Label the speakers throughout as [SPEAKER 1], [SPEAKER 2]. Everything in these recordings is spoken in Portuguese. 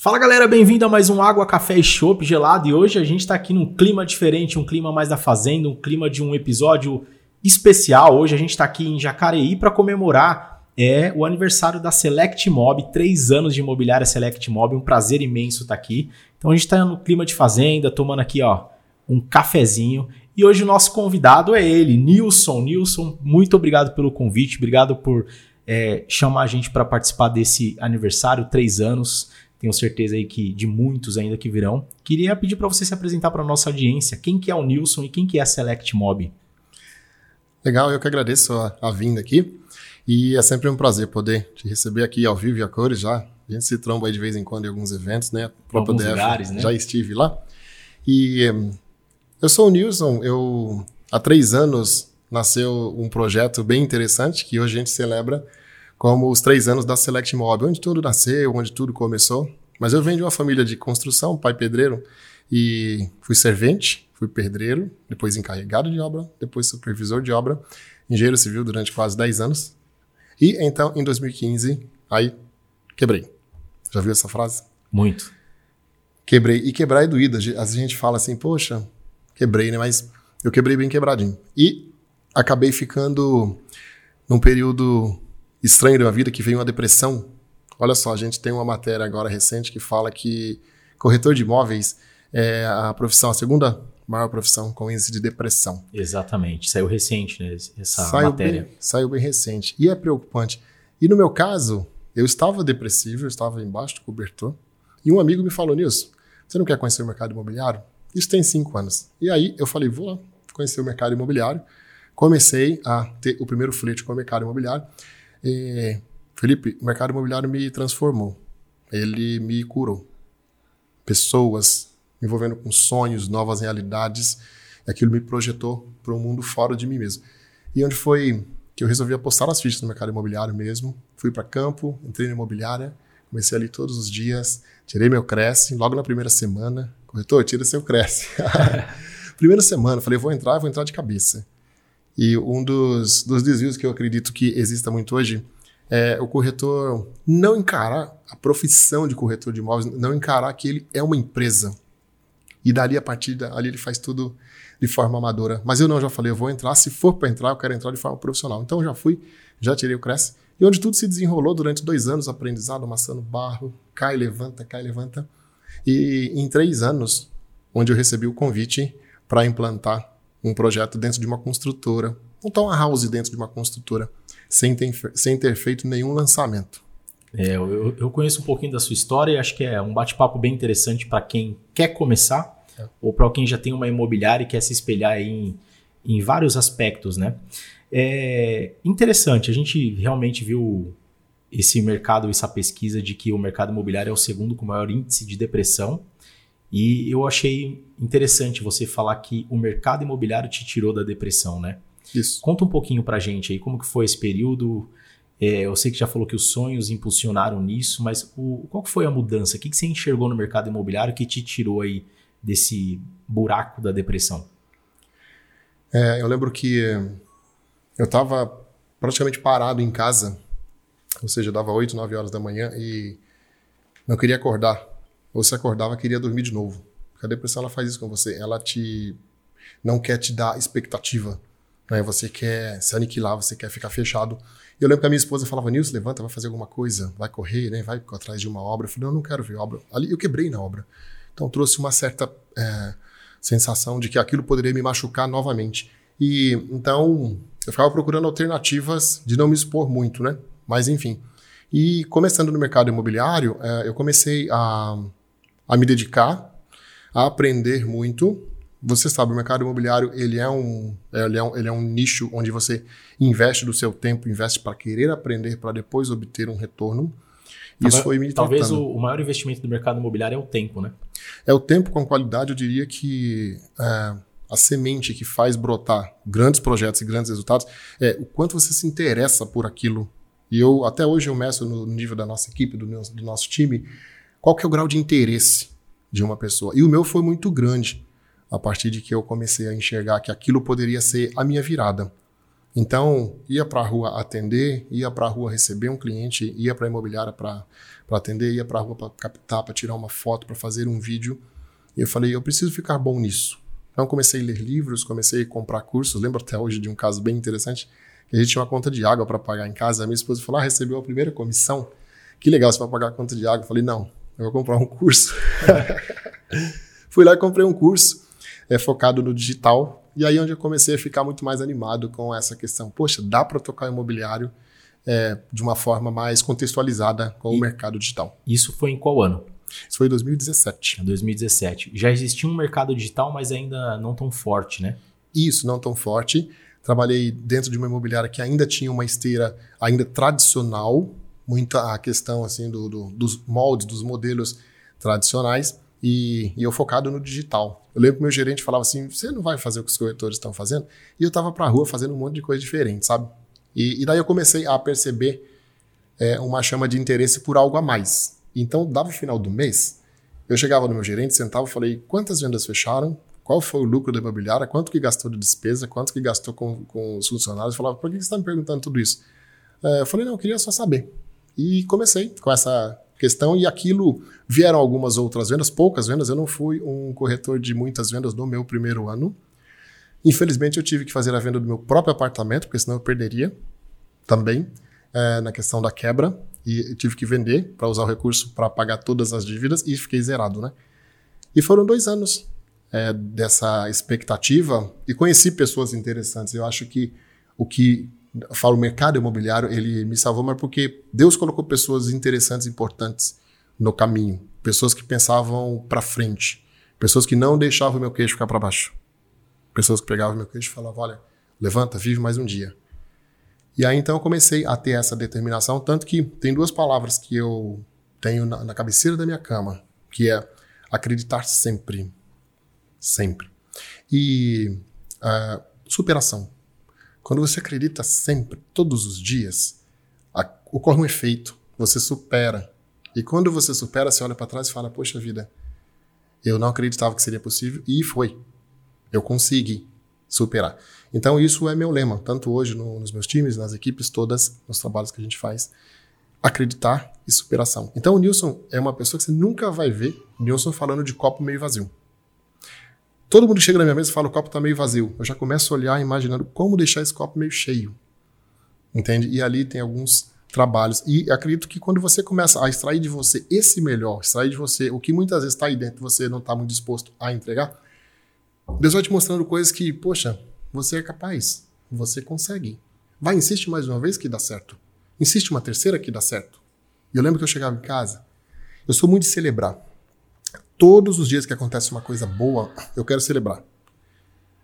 [SPEAKER 1] Fala galera, bem-vindo a mais um Água, Café e Chopp gelado e hoje a gente está aqui num clima diferente, um clima mais da fazenda, um clima de um episódio especial. Hoje a gente está aqui em Jacareí para comemorar é, o aniversário da Select Mob, três anos de imobiliária Select Mob, um prazer imenso estar tá aqui. Então a gente está no clima de fazenda, tomando aqui ó um cafezinho e hoje o nosso convidado é ele, Nilson. Nilson, muito obrigado pelo convite, obrigado por é, chamar a gente para participar desse aniversário, três anos. Tenho certeza aí que de muitos ainda que virão. Queria pedir para você se apresentar para nossa audiência. Quem que é o Nilson e quem que é a Select Mob?
[SPEAKER 2] Legal, eu que agradeço a, a vinda aqui. E é sempre um prazer poder te receber aqui ao vivo e a cores já. A gente se tromba aí de vez em quando em alguns eventos, né?
[SPEAKER 1] Próprio alguns DF, lugares, né?
[SPEAKER 2] Já estive lá. E um, eu sou o Nilson, eu há três anos nasceu um projeto bem interessante que hoje a gente celebra como os três anos da Select Mob, onde tudo nasceu, onde tudo começou. Mas eu venho de uma família de construção, pai pedreiro, e fui servente, fui pedreiro, depois encarregado de obra, depois supervisor de obra, engenheiro civil durante quase 10 anos. E então, em 2015, aí quebrei. Já viu essa frase?
[SPEAKER 1] Muito.
[SPEAKER 2] Quebrei. E quebrar é doído. A gente fala assim, poxa, quebrei, né? Mas eu quebrei bem quebradinho. E acabei ficando num período estranho da vida que veio uma depressão. Olha só, a gente tem uma matéria agora recente que fala que corretor de imóveis é a profissão, a segunda maior profissão com índice de depressão.
[SPEAKER 1] Exatamente, saiu recente, né, essa
[SPEAKER 2] saiu
[SPEAKER 1] matéria.
[SPEAKER 2] Bem, saiu bem recente e é preocupante. E no meu caso, eu estava depressivo, eu estava embaixo do cobertor e um amigo me falou nisso. Você não quer conhecer o mercado imobiliário? Isso tem cinco anos. E aí eu falei, vou lá conhecer o mercado imobiliário. Comecei a ter o primeiro flerte com o mercado imobiliário. E, Felipe, o mercado imobiliário me transformou. Ele me curou. Pessoas me envolvendo com sonhos, novas realidades. Aquilo me projetou para um mundo fora de mim mesmo. E onde foi que eu resolvi apostar as fichas no mercado imobiliário mesmo. Fui para campo, entrei na imobiliária, comecei ali todos os dias, tirei meu Cresce, logo na primeira semana. Corretor, tira seu Cresce. primeira semana, falei, vou entrar, vou entrar de cabeça. E um dos, dos desvios que eu acredito que exista muito hoje é o corretor não encarar a profissão de corretor de imóveis, não encarar que ele é uma empresa. E dali a partir dali ele faz tudo de forma amadora. Mas eu não, já falei, eu vou entrar, se for para entrar, eu quero entrar de forma profissional. Então eu já fui, já tirei o Cresce. E onde tudo se desenrolou durante dois anos, aprendizado, amassando barro, cai, levanta, cai, levanta. E em três anos, onde eu recebi o convite para implantar um projeto dentro de uma construtora, montar uma house dentro de uma construtora, sem ter, sem ter feito nenhum lançamento.
[SPEAKER 1] É, eu, eu conheço um pouquinho da sua história e acho que é um bate-papo bem interessante para quem quer começar é. ou para quem já tem uma imobiliária e quer se espelhar em, em vários aspectos, né? É interessante, a gente realmente viu esse mercado, essa pesquisa de que o mercado imobiliário é o segundo com maior índice de depressão e eu achei interessante você falar que o mercado imobiliário te tirou da depressão, né?
[SPEAKER 2] Isso.
[SPEAKER 1] Conta um pouquinho pra gente aí como que foi esse período. É, eu sei que já falou que os sonhos impulsionaram nisso, mas o, qual foi a mudança? O que, que você enxergou no mercado imobiliário que te tirou aí desse buraco da depressão?
[SPEAKER 2] É, eu lembro que eu estava praticamente parado em casa, ou seja, dava 8, 9 horas da manhã e não queria acordar ou se acordava queria dormir de novo. Porque a depressão ela faz isso com você, ela te não quer te dar expectativa, né? Você quer se aniquilar, você quer ficar fechado. E eu lembro que a minha esposa falava: "Nilson, levanta, vai fazer alguma coisa, vai correr, né? Vai atrás de uma obra". Eu falei: "Não, eu não quero ver obra". Ali eu quebrei na obra. Então trouxe uma certa é, sensação de que aquilo poderia me machucar novamente. E então eu ficava procurando alternativas de não me expor muito, né? Mas enfim. E começando no mercado imobiliário, é, eu comecei a a me dedicar, a aprender muito. Você sabe, o mercado imobiliário ele é um, ele é um, ele é um nicho onde você investe do seu tempo, investe para querer aprender, para depois obter um retorno.
[SPEAKER 1] Isso foi me Talvez o, o, maior investimento do mercado imobiliário é o tempo, né?
[SPEAKER 2] É o tempo com qualidade, eu diria que é, a semente que faz brotar grandes projetos e grandes resultados é o quanto você se interessa por aquilo. E eu, até hoje, eu meço no nível da nossa equipe, do, do nosso time, qual que é o grau de interesse de uma pessoa. E o meu foi muito grande, a partir de que eu comecei a enxergar que aquilo poderia ser a minha virada. Então, ia para a rua atender, ia para a rua receber um cliente, ia para a imobiliária para atender, ia para a rua para captar, para tirar uma foto, para fazer um vídeo. E eu falei, eu preciso ficar bom nisso. Então, comecei a ler livros, comecei a comprar cursos. Lembro até hoje de um caso bem interessante, que a gente tinha uma conta de água para pagar em casa. A minha esposa falou, ah, recebeu a primeira comissão. Que legal, você vai pagar a conta de água. Eu falei, não, eu vou comprar um curso. Fui lá e comprei um curso é, focado no digital. E aí é onde eu comecei a ficar muito mais animado com essa questão. Poxa, dá para tocar imobiliário é, de uma forma mais contextualizada com e o mercado digital.
[SPEAKER 1] Isso foi em qual ano?
[SPEAKER 2] Isso foi em 2017.
[SPEAKER 1] 2017. Já existia um mercado digital, mas ainda não tão forte, né?
[SPEAKER 2] Isso, não tão forte. Trabalhei dentro de uma imobiliária que ainda tinha uma esteira ainda tradicional, muita a questão assim do, do, dos moldes, dos modelos tradicionais, e, e, eu focado no digital. Eu lembro que meu gerente falava assim: você não vai fazer o que os corretores estão fazendo? E eu estava para a rua fazendo um monte de coisa diferente, sabe? E, e daí eu comecei a perceber é, uma chama de interesse por algo a mais. Então, dava o final do mês, eu chegava no meu gerente, sentava e falei: quantas vendas fecharam? Qual foi o lucro da imobiliária? Quanto que gastou de despesa? Quanto que gastou com, com os funcionários? Eu falava: por que você está me perguntando tudo isso? É, eu falei: não, eu queria só saber. E comecei com essa questão e aquilo vieram algumas outras vendas, poucas vendas. Eu não fui um corretor de muitas vendas no meu primeiro ano. Infelizmente, eu tive que fazer a venda do meu próprio apartamento, porque senão eu perderia também é, na questão da quebra. E tive que vender para usar o recurso para pagar todas as dívidas e fiquei zerado, né? E foram dois anos é, dessa expectativa e conheci pessoas interessantes. Eu acho que o que falo mercado imobiliário, ele me salvou, mas porque Deus colocou pessoas interessantes, importantes no caminho, pessoas que pensavam para frente, pessoas que não deixavam meu queixo ficar para baixo, pessoas que pegavam meu queixo e falavam, olha, levanta, vive mais um dia. E aí então eu comecei a ter essa determinação, tanto que tem duas palavras que eu tenho na, na cabeceira da minha cama, que é acreditar sempre, sempre, e uh, superação. Quando você acredita sempre, todos os dias, a, ocorre um efeito, você supera. E quando você supera, você olha para trás e fala: Poxa vida, eu não acreditava que seria possível e foi. Eu consegui superar. Então, isso é meu lema, tanto hoje no, nos meus times, nas equipes todas, nos trabalhos que a gente faz. Acreditar e superação. Então, o Nilson é uma pessoa que você nunca vai ver Nilson falando de copo meio vazio. Todo mundo chega na minha mesa e fala: o copo está meio vazio. Eu já começo a olhar imaginando como deixar esse copo meio cheio. Entende? E ali tem alguns trabalhos. E acredito que quando você começa a extrair de você esse melhor, extrair de você o que muitas vezes está aí dentro você não está muito disposto a entregar, Deus vai te mostrando coisas que, poxa, você é capaz, você consegue. Vai, insiste mais uma vez que dá certo. Insiste uma terceira que dá certo. E eu lembro que eu chegava em casa, eu sou muito de celebrar. Todos os dias que acontece uma coisa boa, eu quero celebrar.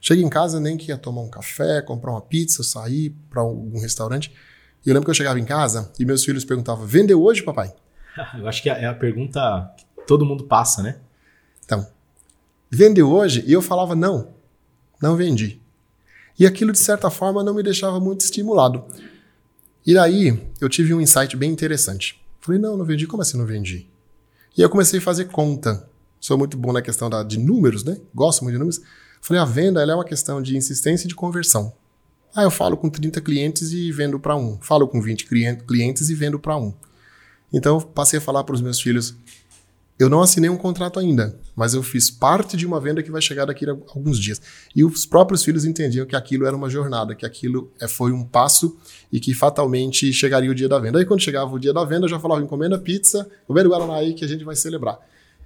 [SPEAKER 2] Chego em casa, nem que ia tomar um café, comprar uma pizza, sair para algum restaurante. E eu lembro que eu chegava em casa e meus filhos perguntavam: vendeu hoje, papai?
[SPEAKER 1] eu acho que é a pergunta que todo mundo passa, né?
[SPEAKER 2] Então, vendeu hoje? E eu falava: não, não vendi. E aquilo, de certa forma, não me deixava muito estimulado. E daí eu tive um insight bem interessante. Falei: não, não vendi. Como assim não vendi? E eu comecei a fazer conta sou muito bom na questão da, de números, né? Gosto muito de números. Falei, a venda é uma questão de insistência e de conversão. Ah, eu falo com 30 clientes e vendo para um. Falo com 20 clientes e vendo para um. Então, passei a falar para os meus filhos, eu não assinei um contrato ainda, mas eu fiz parte de uma venda que vai chegar daqui a alguns dias. E os próprios filhos entendiam que aquilo era uma jornada, que aquilo é, foi um passo e que fatalmente chegaria o dia da venda. Aí quando chegava o dia da venda, eu já falava, encomenda pizza, o Guaraná aí que a gente vai celebrar.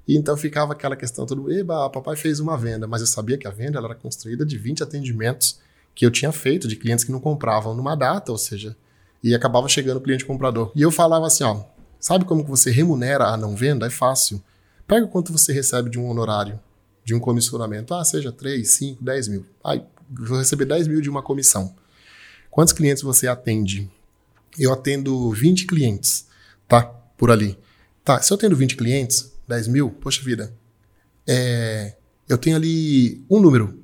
[SPEAKER 2] E então ficava aquela questão, todo eba, papai fez uma venda, mas eu sabia que a venda era construída de 20 atendimentos que eu tinha feito de clientes que não compravam numa data, ou seja, e acabava chegando o cliente comprador. E eu falava assim, ó, sabe como que você remunera a não venda? É fácil. Pega quanto você recebe de um honorário, de um comissionamento. Ah, seja 3, 5, 10 mil. Ah, vou receber 10 mil de uma comissão. Quantos clientes você atende? Eu atendo 20 clientes, tá? Por ali. Tá, se eu atendo 20 clientes, 10 mil, poxa vida, é, eu tenho ali um número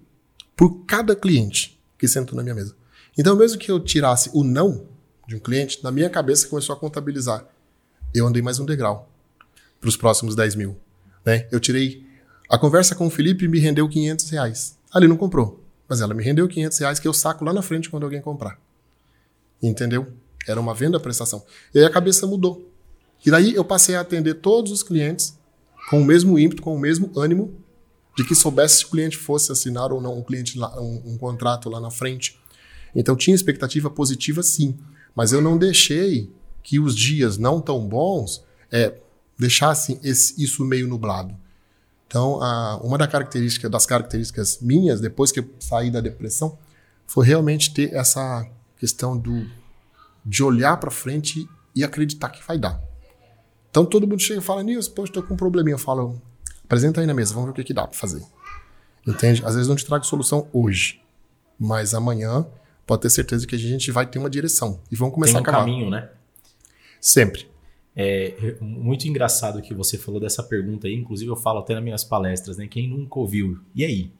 [SPEAKER 2] por cada cliente que sentou na minha mesa. Então, mesmo que eu tirasse o não de um cliente, na minha cabeça começou a contabilizar. Eu andei mais um degrau para os próximos 10 mil. Né? Eu tirei. A conversa com o Felipe me rendeu 500 reais. Ali não comprou, mas ela me rendeu 500 reais que eu saco lá na frente quando alguém comprar. Entendeu? Era uma venda prestação. E aí a cabeça mudou. E daí eu passei a atender todos os clientes com o mesmo ímpeto, com o mesmo ânimo de que soubesse se o cliente fosse assinar ou não um cliente lá, um, um contrato lá na frente. Então tinha expectativa positiva sim, mas eu não deixei que os dias não tão bons é, deixassem esse, isso meio nublado. Então, a, uma da característica, das características minhas, depois que eu saí da depressão, foi realmente ter essa questão do, de olhar para frente e acreditar que vai dar. Então todo mundo chega e fala, Nilson, poxa, estou com um probleminha. Eu falo, apresenta aí na mesa, vamos ver o que, que dá para fazer. Entende? Às vezes não te trago solução hoje, mas amanhã pode ter certeza que a gente vai ter uma direção e vamos começar
[SPEAKER 1] Tem um
[SPEAKER 2] a
[SPEAKER 1] caminho, né?
[SPEAKER 2] Sempre.
[SPEAKER 1] É muito engraçado que você falou dessa pergunta aí, inclusive eu falo até nas minhas palestras, né? Quem nunca ouviu? E aí?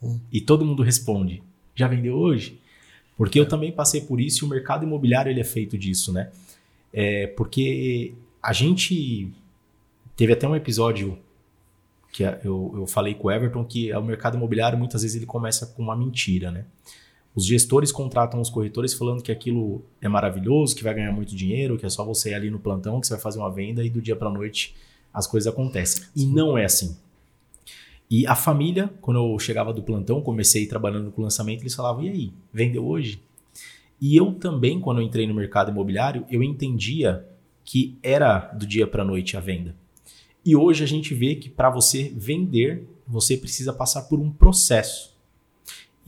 [SPEAKER 1] Hum. E todo mundo responde: já vendeu hoje? Porque é. eu também passei por isso e o mercado imobiliário ele é feito disso, né? É, porque a gente teve até um episódio que eu, eu falei com o Everton que o mercado imobiliário muitas vezes ele começa com uma mentira, né? Os gestores contratam os corretores falando que aquilo é maravilhoso, que vai ganhar muito dinheiro, que é só você ir ali no plantão que você vai fazer uma venda e do dia para noite as coisas acontecem. E não é assim. E a família, quando eu chegava do plantão, comecei trabalhando com lançamento, eles falavam: "E aí, vendeu hoje?" E eu também, quando eu entrei no mercado imobiliário, eu entendia que era do dia para a noite a venda. E hoje a gente vê que para você vender, você precisa passar por um processo.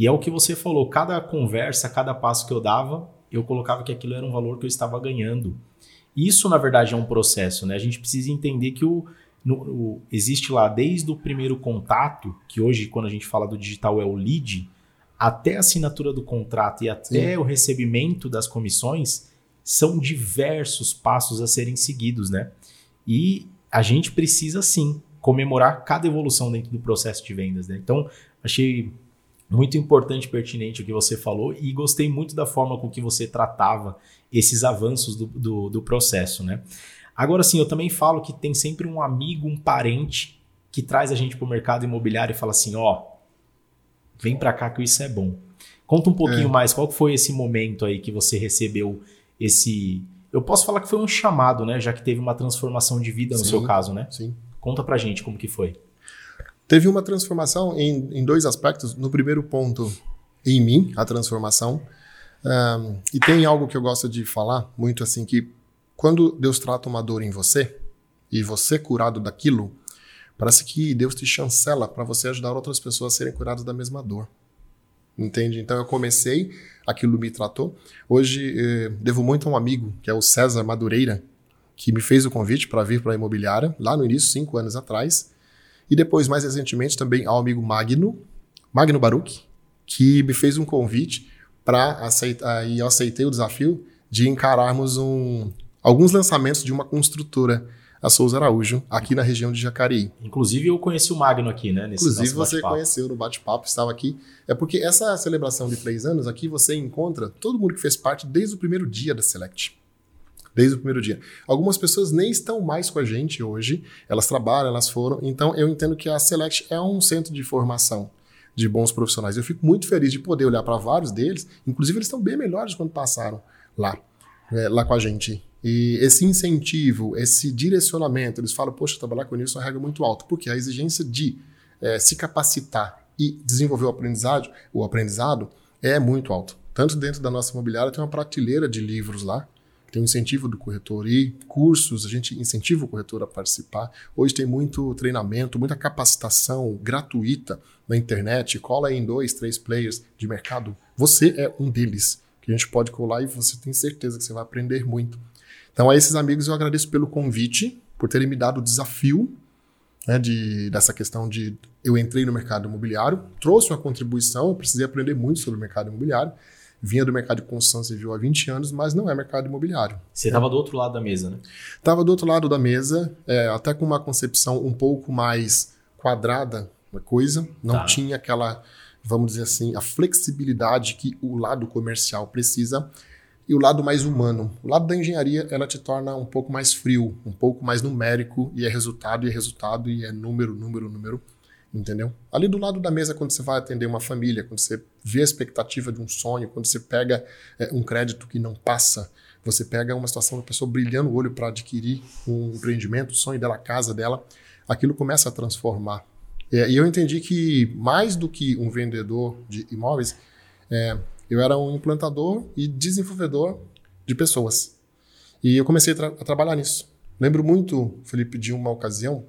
[SPEAKER 1] E é o que você falou, cada conversa, cada passo que eu dava, eu colocava que aquilo era um valor que eu estava ganhando. Isso, na verdade, é um processo, né? A gente precisa entender que o, no, o, existe lá desde o primeiro contato, que hoje, quando a gente fala do digital, é o lead, até a assinatura do contrato e até Sim. o recebimento das comissões, são diversos passos a serem seguidos, né? E a gente precisa sim comemorar cada evolução dentro do processo de vendas, né? Então, achei muito importante e pertinente o que você falou e gostei muito da forma com que você tratava esses avanços do, do, do processo, né? Agora sim, eu também falo que tem sempre um amigo, um parente que traz a gente para o mercado imobiliário e fala assim, ó, oh, vem para cá que isso é bom. Conta um pouquinho é. mais, qual foi esse momento aí que você recebeu esse. Eu posso falar que foi um chamado, né? Já que teve uma transformação de vida no sim, seu caso, né?
[SPEAKER 2] Sim.
[SPEAKER 1] Conta pra gente como que foi.
[SPEAKER 2] Teve uma transformação em, em dois aspectos. No primeiro ponto, em mim, a transformação. Um, e tem algo que eu gosto de falar muito assim, que quando Deus trata uma dor em você, e você curado daquilo, parece que Deus te chancela para você ajudar outras pessoas a serem curadas da mesma dor. Entende? Então eu comecei aquilo me tratou. Hoje eh, devo muito a um amigo, que é o César Madureira, que me fez o convite para vir para a imobiliária, lá no início, cinco anos atrás. E depois, mais recentemente, também ao amigo Magno, Magno Baruch, que me fez um convite para aceitar, e eu aceitei o desafio de encararmos um, alguns lançamentos de uma construtora a Souza Araújo, aqui na região de Jacareí.
[SPEAKER 1] Inclusive, eu conheci o Magno aqui, né?
[SPEAKER 2] Inclusive, você conheceu no bate-papo, estava aqui. É porque essa celebração de três anos aqui, você encontra todo mundo que fez parte desde o primeiro dia da Select. Desde o primeiro dia. Algumas pessoas nem estão mais com a gente hoje, elas trabalham, elas foram. Então, eu entendo que a Select é um centro de formação de bons profissionais. Eu fico muito feliz de poder olhar para vários deles, inclusive eles estão bem melhores quando passaram lá, é, lá com a gente. E esse incentivo, esse direcionamento, eles falam, poxa, trabalhar com isso é uma regra muito alta, porque a exigência de é, se capacitar e desenvolver o aprendizado, o aprendizado é muito alto. Tanto dentro da nossa imobiliária tem uma prateleira de livros lá, tem um incentivo do corretor e cursos, a gente incentiva o corretor a participar. Hoje tem muito treinamento, muita capacitação gratuita na internet, cola em dois, três players de mercado. Você é um deles, que a gente pode colar e você tem certeza que você vai aprender muito. Então, a esses amigos eu agradeço pelo convite, por terem me dado o desafio né, de, dessa questão de eu entrei no mercado imobiliário, trouxe uma contribuição, eu precisei aprender muito sobre o mercado imobiliário. Vinha do mercado de construção civil há 20 anos, mas não é mercado imobiliário.
[SPEAKER 1] Você estava do outro lado da mesa, né?
[SPEAKER 2] Estava do outro lado da mesa, é, até com uma concepção um pouco mais quadrada da coisa. Não tá. tinha aquela, vamos dizer assim, a flexibilidade que o lado comercial precisa e o lado mais humano. O lado da engenharia, ela te torna um pouco mais frio, um pouco mais numérico, e é resultado, e é resultado, e é número, número, número. Entendeu? Ali do lado da mesa, quando você vai atender uma família, quando você vê a expectativa de um sonho, quando você pega é, um crédito que não passa, você pega uma situação da pessoa brilhando o olho para adquirir um empreendimento, o sonho dela, a casa dela, aquilo começa a transformar. É, e eu entendi que mais do que um vendedor de imóveis, é, eu era um implantador e desenvolvedor de pessoas. E eu comecei tra a trabalhar nisso. Lembro muito, Felipe, de uma ocasião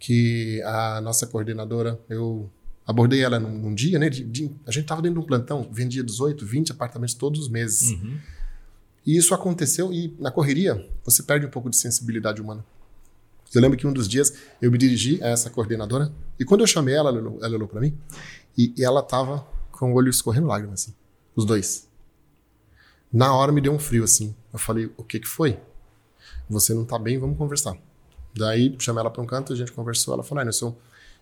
[SPEAKER 2] que a nossa coordenadora, eu abordei ela num, num dia, né? De, de, a gente estava dentro de um plantão, vendia 18, 20 apartamentos todos os meses. Uhum. E isso aconteceu e na correria você perde um pouco de sensibilidade humana. Eu lembro que um dos dias eu me dirigi a essa coordenadora e quando eu chamei ela, ela olhou, ela olhou para mim e, e ela tava com o olho escorrendo lágrimas, assim, os dois. Na hora me deu um frio, assim. Eu falei, o que que foi? Você não tá bem, vamos conversar. Daí chamei ela para um canto, a gente conversou. Ela falou: ah, eu,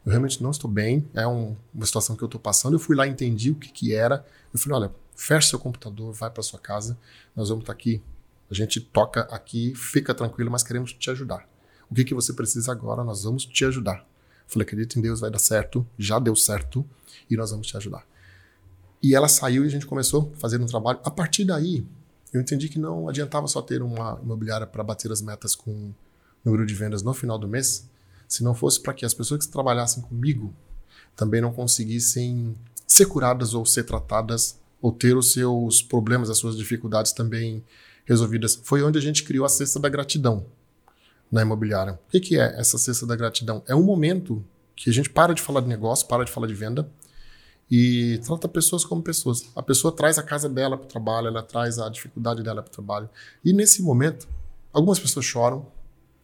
[SPEAKER 2] eu realmente não estou bem, é um, uma situação que eu estou passando. Eu fui lá, entendi o que, que era. Eu falei: olha, fecha seu computador, vai para sua casa, nós vamos estar tá aqui. A gente toca aqui, fica tranquilo, mas queremos te ajudar. O que, que você precisa agora? Nós vamos te ajudar. Eu falei: acredito em Deus, vai dar certo, já deu certo e nós vamos te ajudar. E ela saiu e a gente começou fazer um trabalho. A partir daí, eu entendi que não adiantava só ter uma imobiliária para bater as metas com número de vendas no final do mês, se não fosse para que as pessoas que trabalhassem comigo também não conseguissem ser curadas ou ser tratadas ou ter os seus problemas, as suas dificuldades também resolvidas. Foi onde a gente criou a cesta da gratidão na imobiliária. O que, que é essa cesta da gratidão? É um momento que a gente para de falar de negócio, para de falar de venda e trata pessoas como pessoas. A pessoa traz a casa dela para o trabalho, ela traz a dificuldade dela para o trabalho. E nesse momento, algumas pessoas choram,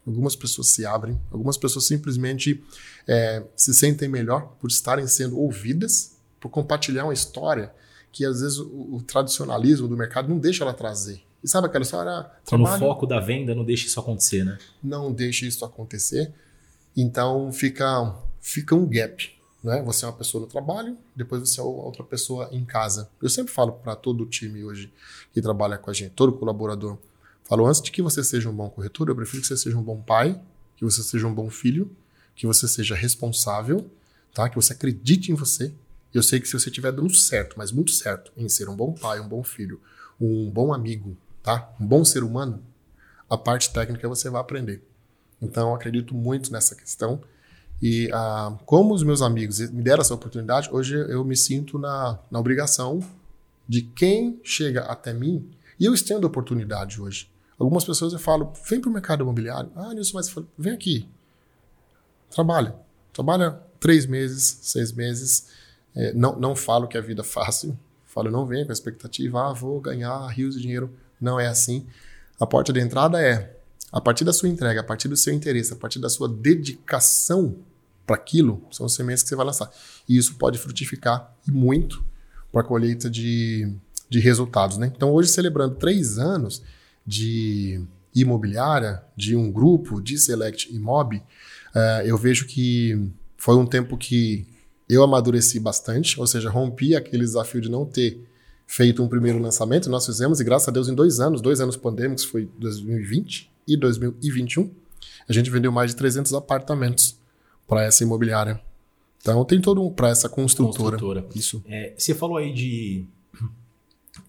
[SPEAKER 2] Algumas pessoas se abrem, algumas pessoas simplesmente é, se sentem melhor por estarem sendo ouvidas, por compartilhar uma história que às vezes o, o tradicionalismo do mercado não deixa ela trazer. E sabe aquela história?
[SPEAKER 1] no foco da venda, não deixe isso acontecer, né?
[SPEAKER 2] Não deixe isso acontecer. Então fica, fica um gap. Né? Você é uma pessoa no trabalho, depois você é outra pessoa em casa. Eu sempre falo para todo o time hoje que trabalha com a gente, todo colaborador, Falo, antes de que você seja um bom corretor, eu prefiro que você seja um bom pai, que você seja um bom filho, que você seja responsável, tá? Que você acredite em você. Eu sei que se você estiver dando certo, mas muito certo, em ser um bom pai, um bom filho, um bom amigo, tá? Um bom ser humano, a parte técnica você vai aprender. Então, eu acredito muito nessa questão. E ah, como os meus amigos me deram essa oportunidade, hoje eu me sinto na, na obrigação de quem chega até mim, e eu estendo a oportunidade hoje. Algumas pessoas eu falo, vem para o mercado imobiliário. Ah, Nilson, mas vem aqui. Trabalha. Trabalha três meses, seis meses. É, não, não falo que a vida é fácil. Falo, não venha com a expectativa, ah, vou ganhar rios de dinheiro. Não é assim. A porta de entrada é, a partir da sua entrega, a partir do seu interesse, a partir da sua dedicação para aquilo, são as sementes que você vai lançar. E isso pode frutificar muito para a colheita de, de resultados. Né? Então, hoje, celebrando três anos, de imobiliária, de um grupo, de Select Imob, uh, eu vejo que foi um tempo que eu amadureci bastante, ou seja, rompi aquele desafio de não ter feito um primeiro lançamento. Nós fizemos, e graças a Deus, em dois anos, dois anos pandêmicos, foi 2020 e 2021, a gente vendeu mais de 300 apartamentos para essa imobiliária. Então tem todo um para essa construtora. construtora.
[SPEAKER 1] Isso. É, você falou aí de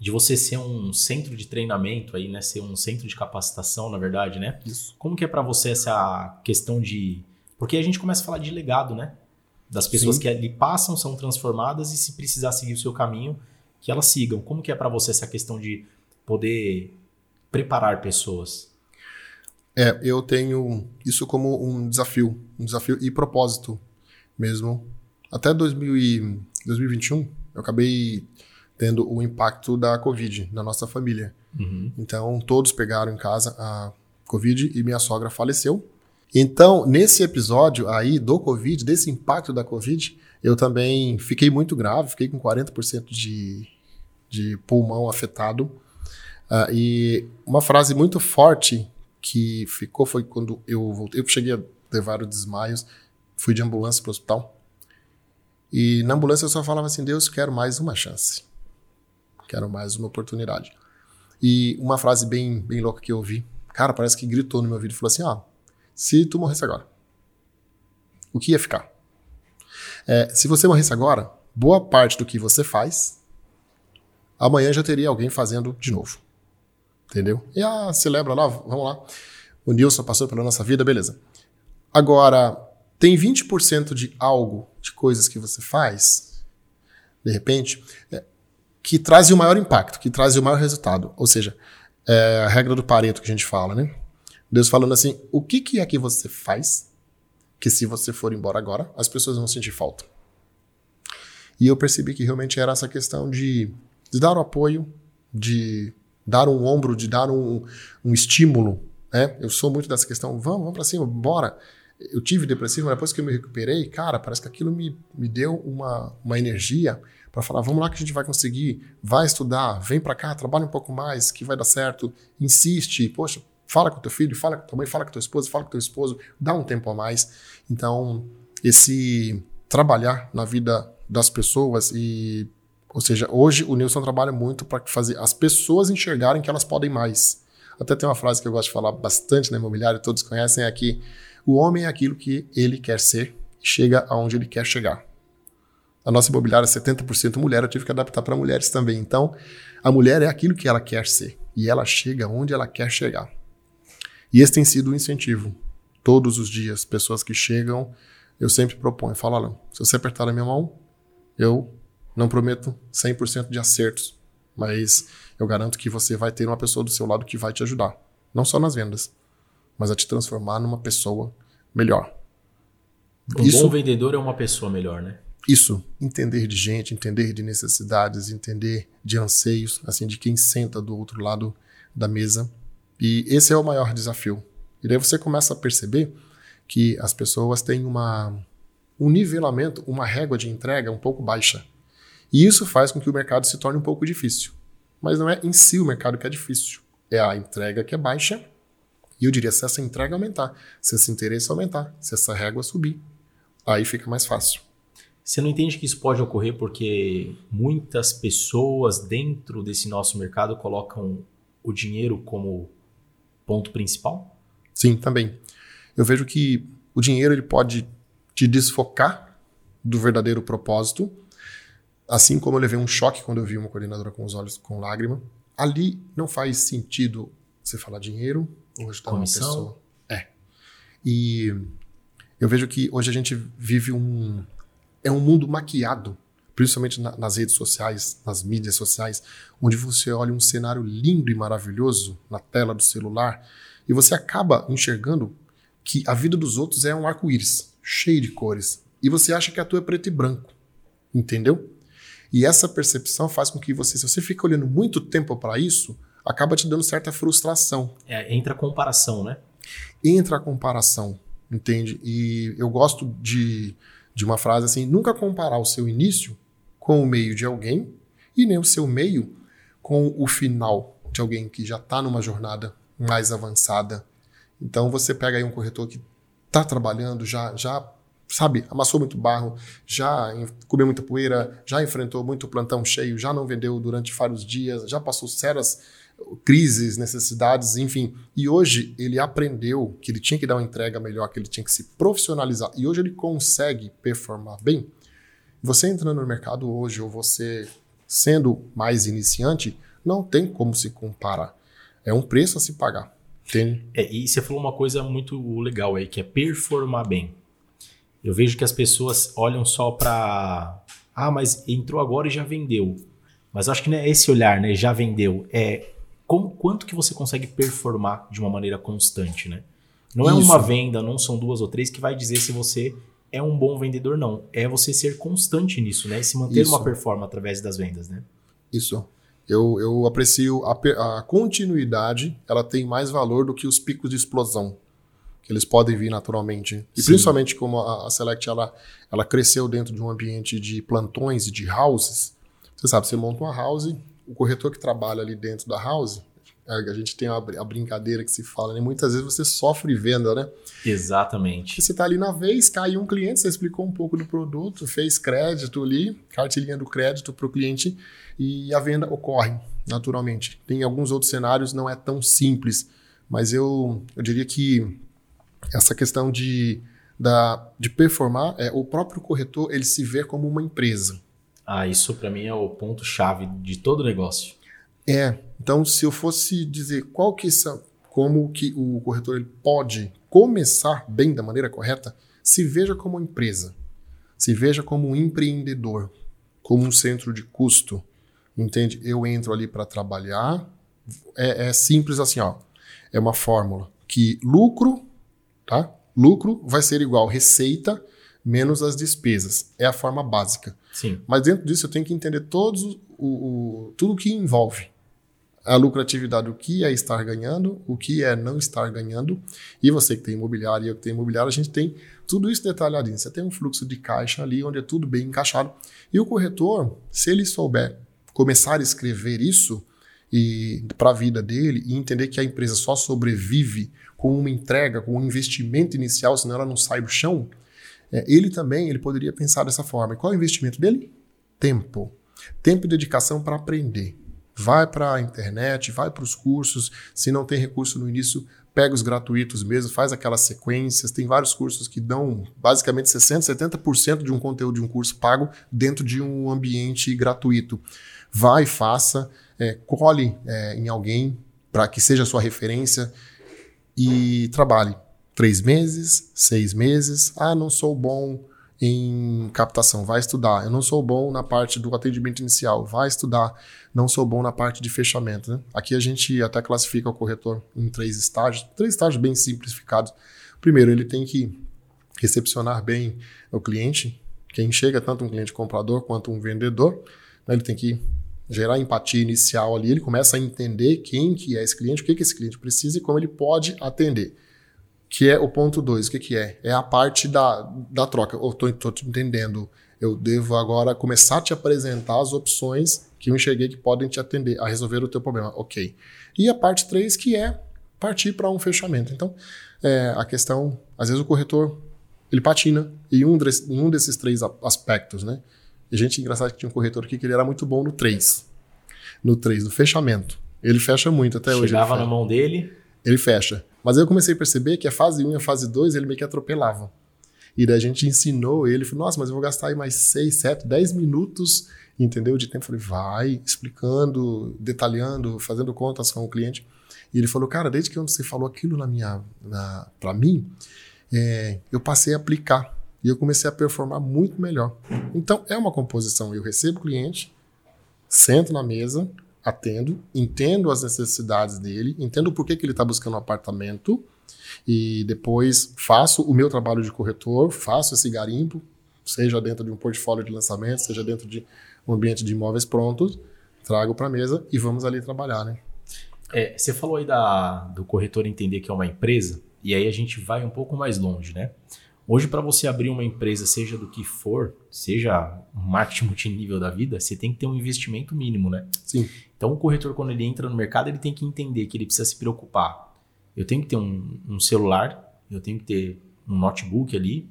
[SPEAKER 1] de você ser um centro de treinamento aí, né? Ser um centro de capacitação, na verdade, né? Isso. Como que é para você essa questão de... Porque a gente começa a falar de legado, né? Das pessoas Sim. que ali passam, são transformadas e se precisar seguir o seu caminho, que elas sigam. Como que é para você essa questão de poder preparar pessoas?
[SPEAKER 2] É, eu tenho isso como um desafio, um desafio e propósito mesmo. Até 2000 e 2021, eu acabei tendo o impacto da Covid na nossa família. Uhum. Então, todos pegaram em casa a Covid e minha sogra faleceu. Então, nesse episódio aí do Covid, desse impacto da Covid, eu também fiquei muito grave, fiquei com 40% de, de pulmão afetado. Uh, e uma frase muito forte que ficou foi quando eu voltei. Eu cheguei a ter vários desmaios, fui de ambulância para o hospital. E na ambulância eu só falava assim: Deus, quero mais uma chance. Quero mais uma oportunidade. E uma frase bem, bem louca que eu ouvi, cara, parece que gritou no meu ouvido e falou assim: ah, se tu morresse agora, o que ia ficar? É, se você morresse agora, boa parte do que você faz, amanhã já teria alguém fazendo de novo. Entendeu? E ah, celebra lá, vamos lá. O Nilson passou pela nossa vida, beleza. Agora, tem 20% de algo, de coisas que você faz, de repente, é, que traz o maior impacto, que traz o maior resultado. Ou seja, é a regra do Pareto que a gente fala, né? Deus falando assim: o que, que é que você faz que se você for embora agora, as pessoas vão sentir falta? E eu percebi que realmente era essa questão de, de dar o apoio, de dar um ombro, de dar um, um estímulo. Né? Eu sou muito dessa questão, vamos, vamos para cima, bora. Eu tive depressivo, mas depois que eu me recuperei, cara, parece que aquilo me, me deu uma, uma energia para falar, vamos lá que a gente vai conseguir, vai estudar, vem para cá, trabalha um pouco mais, que vai dar certo, insiste, poxa, fala com teu filho, fala com tua mãe, fala com tua esposa, fala com teu esposo, dá um tempo a mais. Então, esse trabalhar na vida das pessoas e ou seja, hoje o Nilson trabalha muito para fazer as pessoas enxergarem que elas podem mais. Até tem uma frase que eu gosto de falar bastante na imobiliária, todos conhecem, é que o homem é aquilo que ele quer ser chega aonde ele quer chegar. A nossa imobiliária é 70% mulher, eu tive que adaptar para mulheres também. Então, a mulher é aquilo que ela quer ser e ela chega onde ela quer chegar. E esse tem sido o um incentivo. Todos os dias, pessoas que chegam, eu sempre proponho, falo, Alan, se você apertar a minha mão, eu não prometo 100% de acertos, mas eu garanto que você vai ter uma pessoa do seu lado que vai te ajudar. Não só nas vendas, mas a te transformar numa pessoa melhor.
[SPEAKER 1] Um isso, bom vendedor é uma pessoa melhor, né?
[SPEAKER 2] Isso, entender de gente, entender de necessidades, entender de anseios, assim, de quem senta do outro lado da mesa. E esse é o maior desafio. E daí você começa a perceber que as pessoas têm uma, um nivelamento, uma régua de entrega um pouco baixa. E isso faz com que o mercado se torne um pouco difícil. Mas não é em si o mercado que é difícil, é a entrega que é baixa. E eu diria, se essa entrega aumentar, se esse interesse aumentar, se essa régua subir, aí fica mais fácil.
[SPEAKER 1] Você não entende que isso pode ocorrer porque muitas pessoas dentro desse nosso mercado colocam o dinheiro como ponto principal?
[SPEAKER 2] Sim, também. Eu vejo que o dinheiro ele pode te desfocar do verdadeiro propósito Assim como eu levei um choque quando eu vi uma coordenadora com os olhos com lágrima. Ali não faz sentido você falar dinheiro ou ajudar Comissão. uma pessoa. É. E eu vejo que hoje a gente vive um. É um mundo maquiado, principalmente na, nas redes sociais, nas mídias sociais, onde você olha um cenário lindo e maravilhoso na tela do celular e você acaba enxergando que a vida dos outros é um arco-íris, cheio de cores. E você acha que a tua é preto e branco. Entendeu? E essa percepção faz com que você, se você fica olhando muito tempo para isso, acaba te dando certa frustração.
[SPEAKER 1] É, entra a comparação, né?
[SPEAKER 2] Entra a comparação, entende? E eu gosto de, de uma frase assim: nunca comparar o seu início com o meio de alguém e nem o seu meio com o final de alguém que já está numa jornada mais avançada. Então você pega aí um corretor que está trabalhando, já, já sabe, amassou muito barro, já comeu muita poeira, já enfrentou muito plantão cheio, já não vendeu durante vários dias, já passou sérias crises, necessidades, enfim. E hoje ele aprendeu que ele tinha que dar uma entrega melhor, que ele tinha que se profissionalizar. E hoje ele consegue performar bem. Você entrando no mercado hoje, ou você sendo mais iniciante, não tem como se comparar. É um preço a se pagar. Entende?
[SPEAKER 1] É, e você falou uma coisa muito legal aí, que é performar bem. Eu vejo que as pessoas olham só para. Ah, mas entrou agora e já vendeu. Mas acho que não é esse olhar, né? Já vendeu. É como, quanto que você consegue performar de uma maneira constante, né? Não Isso. é uma venda, não são duas ou três que vai dizer se você é um bom vendedor, não. É você ser constante nisso, né? E se manter Isso. uma performance através das vendas, né?
[SPEAKER 2] Isso. Eu, eu aprecio a, a continuidade, ela tem mais valor do que os picos de explosão que eles podem vir naturalmente. E Sim. principalmente como a, a, Select ela, ela cresceu dentro de um ambiente de plantões e de houses. Você sabe, você monta uma house, o corretor que trabalha ali dentro da house, a gente tem a, a brincadeira que se fala, né? Muitas vezes você sofre venda, né?
[SPEAKER 1] Exatamente.
[SPEAKER 2] Você está ali na vez, caiu um cliente, você explicou um pouco do produto, fez crédito ali, cartilhinha do crédito para o cliente e a venda ocorre naturalmente. Tem alguns outros cenários, não é tão simples, mas eu, eu diria que essa questão de da, de performar é o próprio corretor ele se vê como uma empresa.
[SPEAKER 1] Ah, isso para mim é o ponto chave de todo negócio.
[SPEAKER 2] É. Então, se eu fosse dizer qual que são, como que o corretor ele pode começar bem da maneira correta, se veja como empresa, se veja como um empreendedor, como um centro de custo, entende? Eu entro ali para trabalhar, é, é simples assim, ó. É uma fórmula que lucro, tá? Lucro vai ser igual receita menos as despesas. É a forma básica.
[SPEAKER 1] Sim.
[SPEAKER 2] Mas dentro disso eu tenho que entender todos o, o tudo que envolve a lucratividade, o que é estar ganhando, o que é não estar ganhando. E você que tem imobiliário e eu que tenho imobiliário, a gente tem tudo isso detalhadinho. Você tem um fluxo de caixa ali onde é tudo bem encaixado. E o corretor, se ele souber começar a escrever isso e para a vida dele e entender que a empresa só sobrevive com uma entrega, com um investimento inicial, senão ela não sai do chão, é, ele também ele poderia pensar dessa forma. E qual é o investimento dele? Tempo. Tempo e dedicação para aprender. Vai para a internet, vai para os cursos. Se não tem recurso no início, pega os gratuitos mesmo, faz aquelas sequências. Tem vários cursos que dão basicamente 60%, 70% de um conteúdo de um curso pago dentro de um ambiente gratuito. Vai, faça, é, colhe é, em alguém para que seja sua referência e trabalhe. Três meses, seis meses. Ah, não sou bom em captação, vai estudar. Eu não sou bom na parte do atendimento inicial, vai estudar. Não sou bom na parte de fechamento. Né? Aqui a gente até classifica o corretor em três estágios, três estágios bem simplificados. Primeiro, ele tem que recepcionar bem o cliente, quem chega, tanto um cliente comprador quanto um vendedor. Né? Ele tem que gerar empatia inicial ali, ele começa a entender quem que é esse cliente, o que, que esse cliente precisa e como ele pode atender que é o ponto 2. O que, que é? É a parte da, da troca. Eu estou te entendendo. Eu devo agora começar a te apresentar as opções que eu enxerguei que podem te atender a resolver o teu problema. Ok. E a parte 3, que é partir para um fechamento. Então, é, a questão, às vezes o corretor, ele patina em um, em um desses três aspectos, né? E gente, engraçado que tinha um corretor aqui que ele era muito bom no 3. No 3, no fechamento. Ele fecha muito até
[SPEAKER 1] Chegava
[SPEAKER 2] hoje.
[SPEAKER 1] Chegava na mão dele.
[SPEAKER 2] Ele fecha. Mas eu comecei a perceber que a fase 1 e a fase 2 ele meio que atropelava. E daí a gente ensinou ele, falou, nossa, mas eu vou gastar aí mais 6, 7, 10 minutos, entendeu? De tempo. Eu falei, vai, explicando, detalhando, fazendo contas com o cliente. E ele falou, cara, desde que você falou aquilo na minha, na, para mim, é, eu passei a aplicar e eu comecei a performar muito melhor. Então é uma composição. Eu recebo o cliente, sento na mesa, atendo, entendo as necessidades dele, entendo por que, que ele está buscando um apartamento e depois faço o meu trabalho de corretor, faço esse garimpo, seja dentro de um portfólio de lançamento, seja dentro de um ambiente de imóveis prontos, trago para a mesa e vamos ali trabalhar, né?
[SPEAKER 1] É, você falou aí da, do corretor entender que é uma empresa, e aí a gente vai um pouco mais longe, né? Hoje, para você abrir uma empresa, seja do que for, seja um marketing multinível da vida, você tem que ter um investimento mínimo, né?
[SPEAKER 2] Sim.
[SPEAKER 1] Então, o corretor, quando ele entra no mercado, ele tem que entender que ele precisa se preocupar. Eu tenho que ter um, um celular, eu tenho que ter um notebook ali,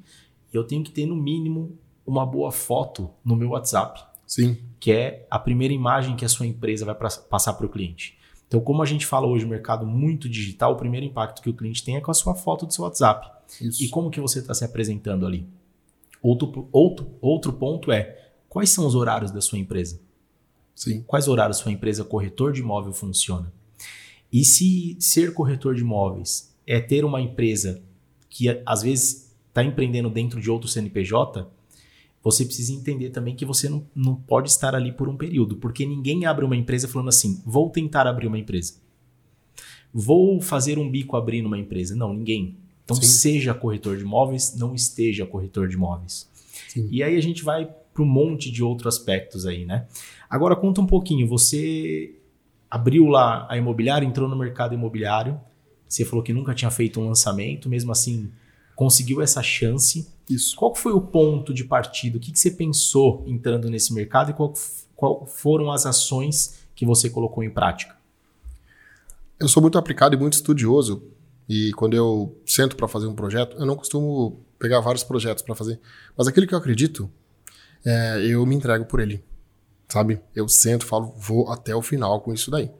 [SPEAKER 1] e eu tenho que ter, no mínimo, uma boa foto no meu WhatsApp.
[SPEAKER 2] Sim.
[SPEAKER 1] Que é a primeira imagem que a sua empresa vai pra, passar para o cliente. Então, como a gente fala hoje, mercado muito digital, o primeiro impacto que o cliente tem é com a sua foto do seu WhatsApp.
[SPEAKER 2] Isso.
[SPEAKER 1] E como que você está se apresentando ali? Outro, outro, outro ponto é, quais são os horários da sua empresa?
[SPEAKER 2] Sim.
[SPEAKER 1] Quais horários sua empresa corretor de imóvel funciona? E se ser corretor de imóveis é ter uma empresa que às vezes está empreendendo dentro de outro CNPJ, você precisa entender também que você não, não pode estar ali por um período, porque ninguém abre uma empresa falando assim, vou tentar abrir uma empresa. Vou fazer um bico abrir numa empresa. Não, ninguém. Então, Sim. seja corretor de imóveis, não esteja corretor de imóveis. Sim. E aí a gente vai para um monte de outros aspectos aí, né? Agora, conta um pouquinho. Você abriu lá a imobiliária, entrou no mercado imobiliário. Você falou que nunca tinha feito um lançamento, mesmo assim conseguiu essa chance.
[SPEAKER 2] Isso.
[SPEAKER 1] Qual foi o ponto de partida? O que, que você pensou entrando nesse mercado e qual, qual foram as ações que você colocou em prática?
[SPEAKER 2] Eu sou muito aplicado e muito estudioso. E quando eu sento para fazer um projeto, eu não costumo pegar vários projetos para fazer. Mas aquele que eu acredito, é, eu me entrego por ele. Sabe? Eu sento, falo, vou até o final com isso daí.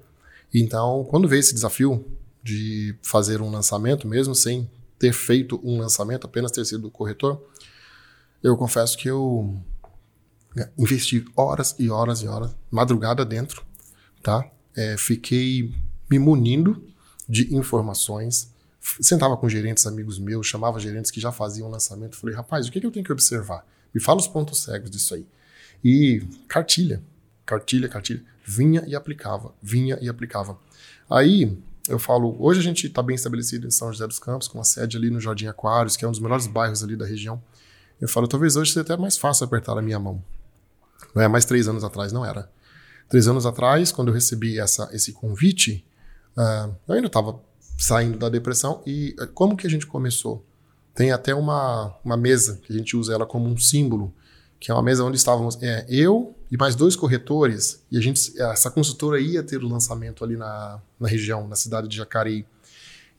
[SPEAKER 2] Então, quando veio esse desafio de fazer um lançamento, mesmo sem ter feito um lançamento, apenas ter sido corretor, eu confesso que eu investi horas e horas e horas, madrugada dentro, tá? É, fiquei me munindo de informações, sentava com gerentes amigos meus, chamava gerentes que já faziam lançamento, falei, rapaz, o que, que eu tenho que observar? Me fala os pontos cegos disso aí. E cartilha, cartilha, cartilha, vinha e aplicava, vinha e aplicava. Aí eu falo, hoje a gente está bem estabelecido em São José dos Campos, com a sede ali no Jardim Aquários, que é um dos melhores bairros ali da região. Eu falo, talvez hoje seja até mais fácil apertar a minha mão. Não é mais três anos atrás, não era. Três anos atrás, quando eu recebi essa, esse convite, uh, eu ainda estava saindo da depressão. E uh, como que a gente começou? Tem até uma, uma mesa que a gente usa ela como um símbolo, que é uma mesa onde estávamos é, eu e mais dois corretores, e a gente, essa consultora ia ter o lançamento ali na, na região, na cidade de Jacareí.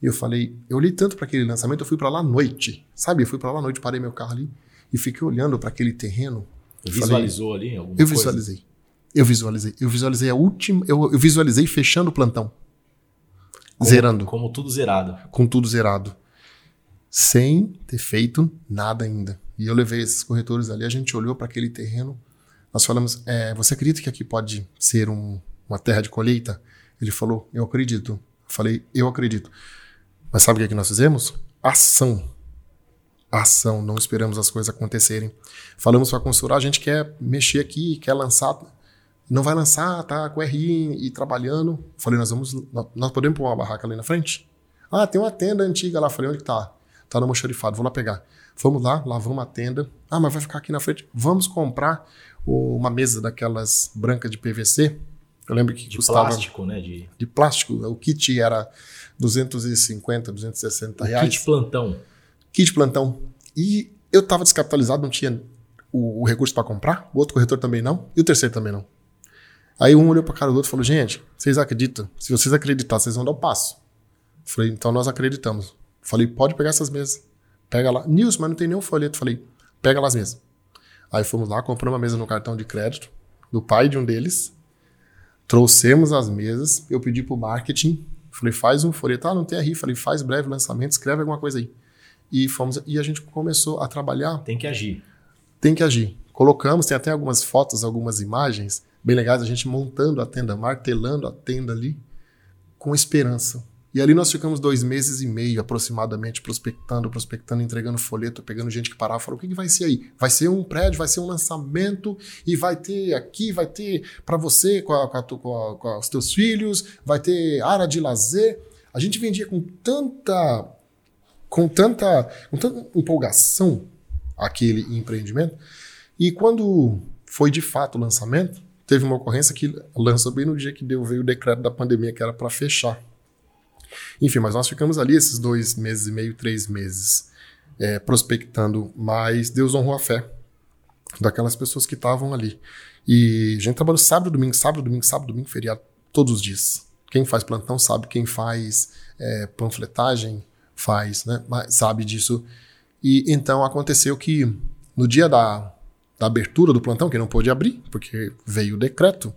[SPEAKER 2] E eu falei, eu olhei tanto para aquele lançamento, eu fui para lá à noite, sabe? Eu fui para lá à noite, parei meu carro ali e fiquei olhando para aquele terreno.
[SPEAKER 1] Visualizou falei, ali
[SPEAKER 2] alguma Eu visualizei. Coisa? Eu visualizei. Eu visualizei a última. Eu, eu visualizei fechando o plantão.
[SPEAKER 1] Como,
[SPEAKER 2] zerando.
[SPEAKER 1] Como tudo zerado.
[SPEAKER 2] Com tudo zerado. Sem ter feito nada ainda. E eu levei esses corretores ali, a gente olhou para aquele terreno. Nós falamos: é, Você acredita que aqui pode ser um, uma terra de colheita? Ele falou: Eu acredito. Eu falei: Eu acredito. Mas sabe o que, é que nós fizemos? Ação ação, não esperamos as coisas acontecerem. Falamos para a consultora, a gente quer mexer aqui, quer lançar, não vai lançar, tá com RI e trabalhando. Falei, nós vamos, nós podemos pôr uma barraca ali na frente? Ah, tem uma tenda antiga lá. Falei, onde tá? Tá no mochorifado, vou lá pegar. Vamos lá, lavamos a tenda. Ah, mas vai ficar aqui na frente. Vamos comprar uma mesa daquelas brancas de PVC. Eu lembro que
[SPEAKER 1] de
[SPEAKER 2] custava...
[SPEAKER 1] plástico, né? De...
[SPEAKER 2] de plástico. O kit era 250, 260 reais.
[SPEAKER 1] O kit plantão
[SPEAKER 2] kit plantão. E eu estava descapitalizado, não tinha o, o recurso para comprar, o outro corretor também não, e o terceiro também não. Aí um olhou para cara do outro e falou: Gente, vocês acreditam? Se vocês acreditar, vocês vão dar o passo. Falei: Então nós acreditamos. Falei: Pode pegar essas mesas. Pega lá. Nilson, mas não tem nenhum folheto. Falei: Pega lá as mesas. Aí fomos lá, compramos uma mesa no cartão de crédito do pai de um deles. Trouxemos as mesas. Eu pedi pro marketing. Falei: Faz um folheto. Ah, não tem RI. Falei: Faz breve lançamento, escreve alguma coisa aí e fomos e a gente começou a trabalhar.
[SPEAKER 1] Tem que agir.
[SPEAKER 2] Tem que agir. Colocamos, tem até algumas fotos, algumas imagens bem legais, a gente montando a tenda, martelando a tenda ali com esperança. E ali nós ficamos dois meses e meio aproximadamente prospectando, prospectando, entregando folheto, pegando gente que parava, falou: o que, que vai ser aí? Vai ser um prédio, vai ser um lançamento e vai ter aqui, vai ter para você com, a, com, a, com, a, com os teus filhos, vai ter área de lazer. A gente vendia com tanta com tanta, com tanta empolgação aquele empreendimento. E quando foi de fato o lançamento, teve uma ocorrência que lançou bem no dia que deu, veio o decreto da pandemia, que era para fechar. Enfim, mas nós ficamos ali esses dois meses e meio, três meses, é, prospectando, mas Deus honrou a fé daquelas pessoas que estavam ali. E a gente trabalhou sábado, domingo, sábado, domingo, sábado, domingo, feriado, todos os dias. Quem faz plantão sabe, quem faz é, panfletagem, faz, né? sabe disso. E então aconteceu que no dia da, da abertura do plantão, que não pôde abrir, porque veio o decreto,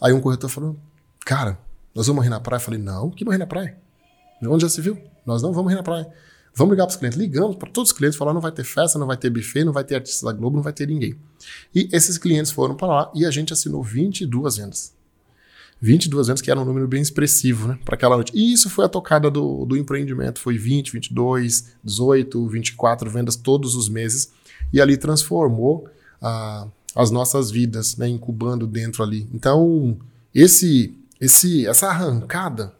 [SPEAKER 2] aí um corretor falou: Cara, nós vamos morrer na praia? Eu falei: Não, que morrer na praia? Onde já se viu? Nós não vamos morrer na praia. Vamos ligar para os clientes. Ligamos para todos os clientes, falaram: não vai ter festa, não vai ter buffet, não vai ter artista da Globo, não vai ter ninguém. E esses clientes foram para lá e a gente assinou 22 vendas. 22 anos, que era um número bem expressivo né, para aquela noite. E isso foi a tocada do, do empreendimento. Foi 20, 22, 18, 24 vendas todos os meses. E ali transformou ah, as nossas vidas, né, incubando dentro ali. Então, esse, esse, essa arrancada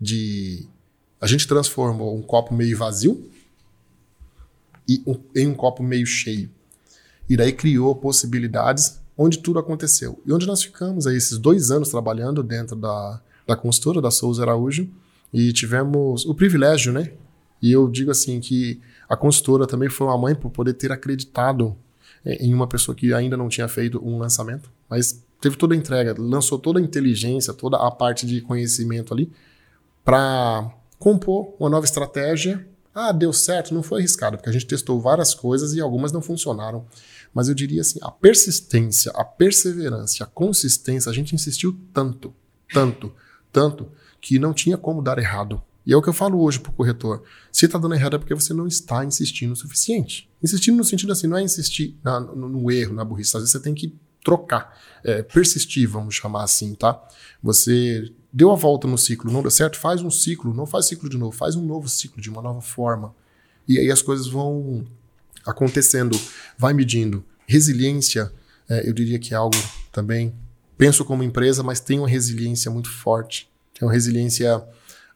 [SPEAKER 2] de. A gente transformou um copo meio vazio e um, em um copo meio cheio. E daí criou possibilidades onde tudo aconteceu. E onde nós ficamos aí esses dois anos trabalhando dentro da, da consultora da Souza Araújo e tivemos o privilégio, né? E eu digo assim que a consultora também foi uma mãe por poder ter acreditado em uma pessoa que ainda não tinha feito um lançamento, mas teve toda a entrega, lançou toda a inteligência, toda a parte de conhecimento ali para compor uma nova estratégia. Ah, deu certo, não foi arriscado, porque a gente testou várias coisas e algumas não funcionaram. Mas eu diria assim, a persistência, a perseverança, a consistência, a gente insistiu tanto, tanto, tanto, que não tinha como dar errado. E é o que eu falo hoje pro corretor. Se tá dando errado é porque você não está insistindo o suficiente. Insistindo no sentido assim, não é insistir na, no, no, erro, na burrice. Às vezes você tem que trocar, é, persistir, vamos chamar assim, tá? Você deu a volta no ciclo, não deu certo, faz um ciclo, não faz ciclo de novo, faz um novo ciclo de uma nova forma. E aí as coisas vão acontecendo, vai medindo. Resiliência, é, eu diria que é algo também. Penso como empresa, mas tem uma resiliência muito forte. Tem uma resiliência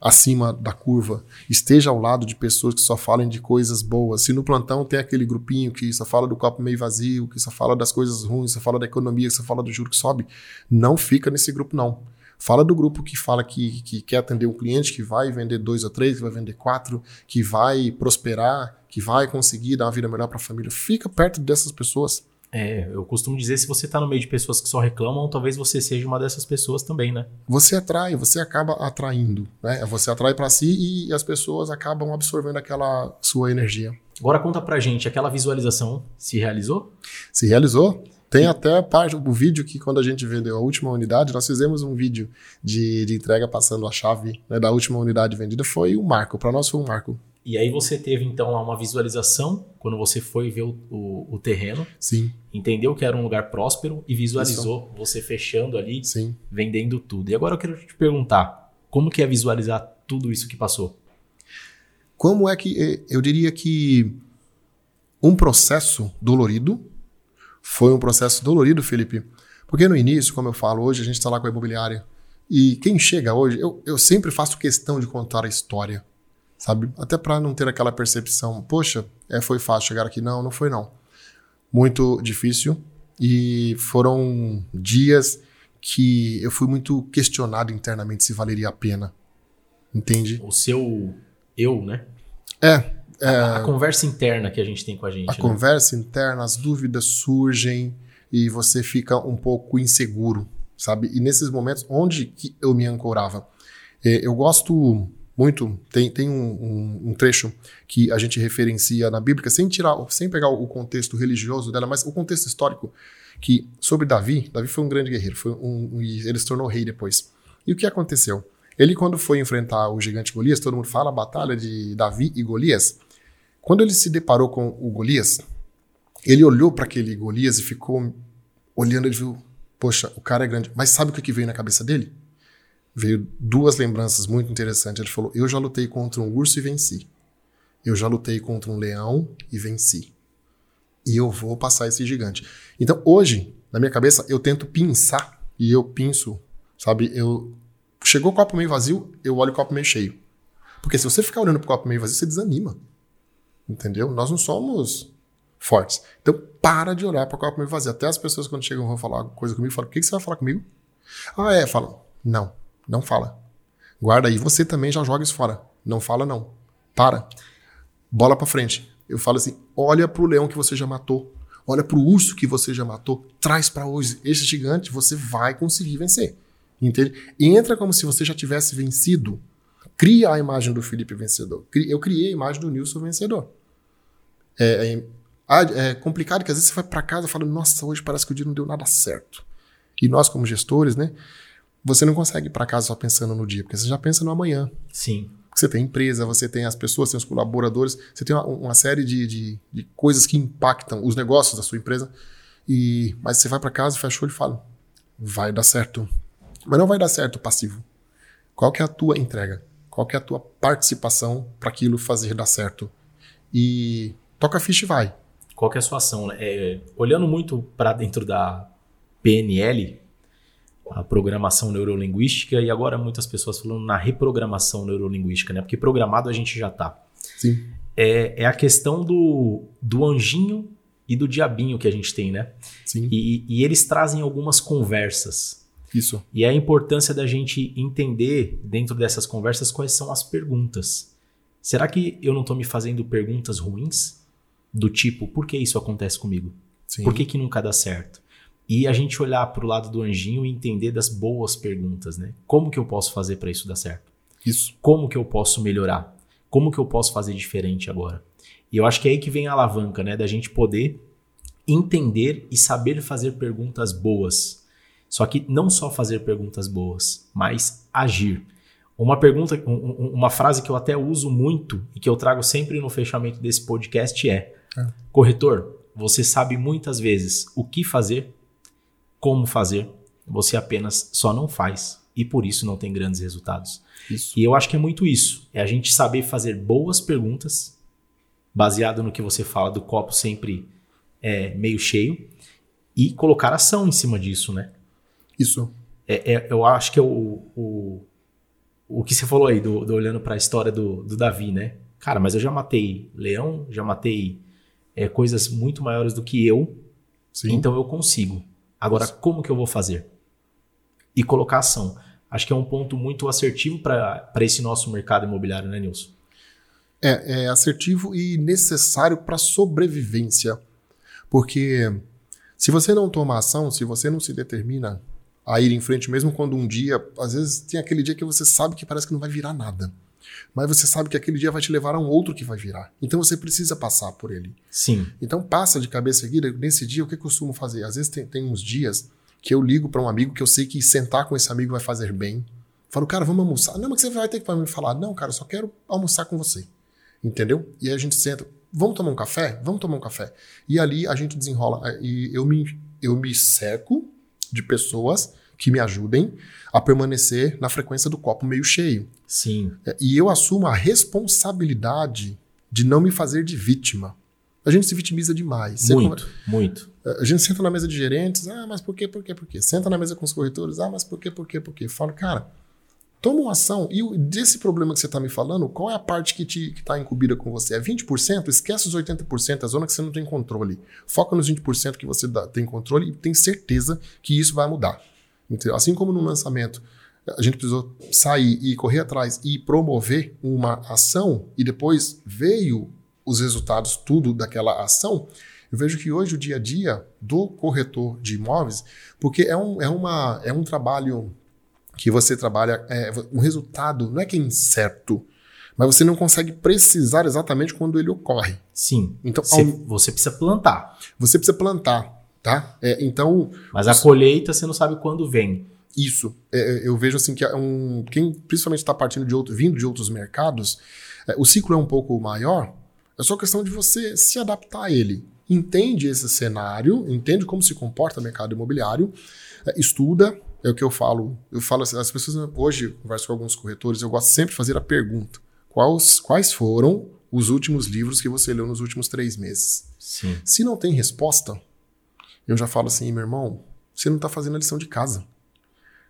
[SPEAKER 2] acima da curva. Esteja ao lado de pessoas que só falem de coisas boas. Se no plantão tem aquele grupinho que só fala do copo meio vazio, que só fala das coisas ruins, só fala da economia, que só fala do juro que sobe, não fica nesse grupo, não. Fala do grupo que fala que, que quer atender um cliente, que vai vender dois ou três, que vai vender quatro, que vai prosperar, que vai conseguir dar uma vida melhor para a família. Fica perto dessas pessoas.
[SPEAKER 1] É, eu costumo dizer, se você está no meio de pessoas que só reclamam, talvez você seja uma dessas pessoas também, né?
[SPEAKER 2] Você atrai, você acaba atraindo, né? Você atrai para si e as pessoas acabam absorvendo aquela sua energia.
[SPEAKER 1] Agora conta pra gente, aquela visualização se realizou?
[SPEAKER 2] Se realizou. Tem até parte do vídeo que quando a gente vendeu a última unidade, nós fizemos um vídeo de, de entrega passando a chave né, da última unidade vendida. Foi um marco, para nós foi um marco.
[SPEAKER 1] E aí você teve então lá uma visualização quando você foi ver o, o, o, terreno.
[SPEAKER 2] Sim.
[SPEAKER 1] Entendeu que era um lugar próspero e visualizou Isso. você fechando ali,
[SPEAKER 2] Sim.
[SPEAKER 1] vendendo tudo. E agora eu quero te perguntar, como que é visualizar tudo isso que passou?
[SPEAKER 2] Como é que eh, eu diria que um processo dolorido foi um processo dolorido, Felipe, porque no início, como eu falo, hoje a gente está lá com a imobiliária e quem chega hoje, eu, eu sempre faço questão de contar a história sabe? Até para não ter aquela percepção, poxa, é, foi fácil chegar aqui. Não, não foi não. Muito difícil e foram dias que eu fui muito questionado internamente se valeria a pena. Entende?
[SPEAKER 1] O seu eu, né?
[SPEAKER 2] É. é
[SPEAKER 1] a, a, conversa interna que a gente tem com a gente.
[SPEAKER 2] A
[SPEAKER 1] né?
[SPEAKER 2] conversa interna, as dúvidas surgem e você fica um pouco inseguro, sabe? E nesses momentos, onde que eu me ancorava? É, eu gosto muito. Tem, tem um, um, um, trecho que a gente referencia na Bíblia, sem tirar, sem pegar o contexto religioso dela, mas o contexto histórico, que sobre Davi, Davi foi um grande guerreiro, foi um, um, ele se tornou rei depois. E o que aconteceu? Ele, quando foi enfrentar o gigante Golias, todo mundo fala a batalha de Davi e Golias. Quando ele se deparou com o Golias, ele olhou para aquele Golias e ficou olhando, ele viu, poxa, o cara é grande. Mas sabe o que veio na cabeça dele? Veio duas lembranças muito interessantes. Ele falou: Eu já lutei contra um urso e venci. Eu já lutei contra um leão e venci. E eu vou passar esse gigante. Então, hoje, na minha cabeça, eu tento pensar e eu penso, sabe? Eu chegou o copo meio vazio, eu olho o copo meio cheio. Porque se você ficar olhando pro copo meio vazio, você desanima. Entendeu? Nós não somos fortes. Então, para de olhar para o copo meio vazio. Até as pessoas, quando chegam, vão falar coisa comigo, falam: O que você vai falar comigo? Ah, é. Falam: Não. Não fala. Guarda aí. Você também já joga isso fora. Não fala, não. Para. Bola para frente. Eu falo assim: olha pro leão que você já matou. Olha pro urso que você já matou. Traz para hoje. Esse gigante você vai conseguir vencer. Entende? Entra como se você já tivesse vencido. Cria a imagem do Felipe vencedor. Eu criei a imagem do Nilson vencedor. É, é, ah, é complicado que às vezes você vai para casa e fala: Nossa, hoje parece que o dia não deu nada certo. E nós, como gestores, né? Você não consegue ir para casa só pensando no dia, porque você já pensa no amanhã.
[SPEAKER 1] Sim.
[SPEAKER 2] Você tem empresa, você tem as pessoas, tem os colaboradores, você tem uma, uma série de, de, de, coisas que impactam os negócios da sua empresa. E Mas você vai para casa, fecha o olho e fala: vai dar certo. Mas não vai dar certo passivo. Qual que é a tua entrega? Qual que é a tua participação para aquilo fazer dar certo? E toca a ficha e vai.
[SPEAKER 1] Qual que é a sua ação? É, olhando muito para dentro da PNL, a programação neurolinguística e agora muitas pessoas falando na reprogramação neurolinguística, né? Porque programado a gente já tá.
[SPEAKER 2] Sim.
[SPEAKER 1] É, é a questão do, do anjinho e do diabinho que a gente tem, né?
[SPEAKER 2] Sim.
[SPEAKER 1] E, e eles trazem algumas conversas.
[SPEAKER 2] Isso.
[SPEAKER 1] E a importância da gente entender dentro dessas conversas quais são as perguntas. Será que eu não estou me fazendo perguntas ruins? Do tipo, por que isso acontece comigo?
[SPEAKER 2] Sim.
[SPEAKER 1] Por que, que nunca dá certo? E a gente olhar para o lado do anjinho e entender das boas perguntas, né? Como que eu posso fazer para isso dar certo?
[SPEAKER 2] Isso.
[SPEAKER 1] Como que eu posso melhorar? Como que eu posso fazer diferente agora? E eu acho que é aí que vem a alavanca, né? Da gente poder entender e saber fazer perguntas boas. Só que não só fazer perguntas boas, mas agir. Uma pergunta, um, uma frase que eu até uso muito e que eu trago sempre no fechamento desse podcast é: é. corretor, você sabe muitas vezes o que fazer, como fazer, você apenas só não faz e por isso não tem grandes resultados. Isso. E eu acho que é muito isso. É a gente saber fazer boas perguntas, baseado no que você fala do copo sempre é, meio cheio, e colocar ação em cima disso, né?
[SPEAKER 2] Isso.
[SPEAKER 1] É, é, eu acho que é o, o, o que você falou aí, do, do olhando para a história do, do Davi, né? Cara, mas eu já matei leão, já matei é, coisas muito maiores do que eu, Sim. então eu consigo. Agora, como que eu vou fazer? E colocar ação. Acho que é um ponto muito assertivo para esse nosso mercado imobiliário, né, Nilson?
[SPEAKER 2] É, é assertivo e necessário para sobrevivência. Porque se você não toma ação, se você não se determina a ir em frente, mesmo quando um dia, às vezes tem aquele dia que você sabe que parece que não vai virar nada. Mas você sabe que aquele dia vai te levar a um outro que vai virar. Então você precisa passar por ele.
[SPEAKER 1] Sim.
[SPEAKER 2] Então passa de cabeça erguida. Nesse dia, o que eu costumo fazer? Às vezes tem, tem uns dias que eu ligo para um amigo que eu sei que sentar com esse amigo vai fazer bem. Falo, cara, vamos almoçar. Não, mas você vai ter que me falar. Não, cara, eu só quero almoçar com você. Entendeu? E aí a gente senta. Vamos tomar um café? Vamos tomar um café. E ali a gente desenrola. E eu me, eu me cerco de pessoas que me ajudem a permanecer na frequência do copo meio cheio.
[SPEAKER 1] Sim.
[SPEAKER 2] É, e eu assumo a responsabilidade de não me fazer de vítima. A gente se vitimiza demais.
[SPEAKER 1] Muito, muito.
[SPEAKER 2] É, a gente senta na mesa de gerentes, ah, mas por quê, por quê, por quê? Senta na mesa com os corretores, ah, mas por quê, por quê, por quê? Falo, cara, toma uma ação. E desse problema que você está me falando, qual é a parte que está incumbida com você? É 20%? Esquece os 80%, a zona que você não tem controle. Foca nos 20% que você dá, tem controle e tem certeza que isso vai mudar. Assim como no lançamento, a gente precisou sair e correr atrás e promover uma ação e depois veio os resultados, tudo daquela ação. Eu vejo que hoje o dia a dia do corretor de imóveis, porque é um, é uma, é um trabalho que você trabalha, é, um resultado não é que é incerto, mas você não consegue precisar exatamente quando ele ocorre.
[SPEAKER 1] Sim. Então você, você precisa plantar.
[SPEAKER 2] Você precisa plantar, tá? É, então.
[SPEAKER 1] Mas a colheita você não sabe quando vem.
[SPEAKER 2] Isso. É, eu vejo assim que é um, quem principalmente está partindo de outro, vindo de outros mercados, é, o ciclo é um pouco maior. É só questão de você se adaptar a ele. Entende esse cenário, entende como se comporta o mercado imobiliário, é, estuda, é o que eu falo. Eu falo assim, as pessoas hoje eu converso com alguns corretores, eu gosto sempre de fazer a pergunta: quais, quais foram os últimos livros que você leu nos últimos três meses?
[SPEAKER 1] Sim.
[SPEAKER 2] Se não tem resposta, eu já falo assim, meu irmão, você não está fazendo a lição de casa.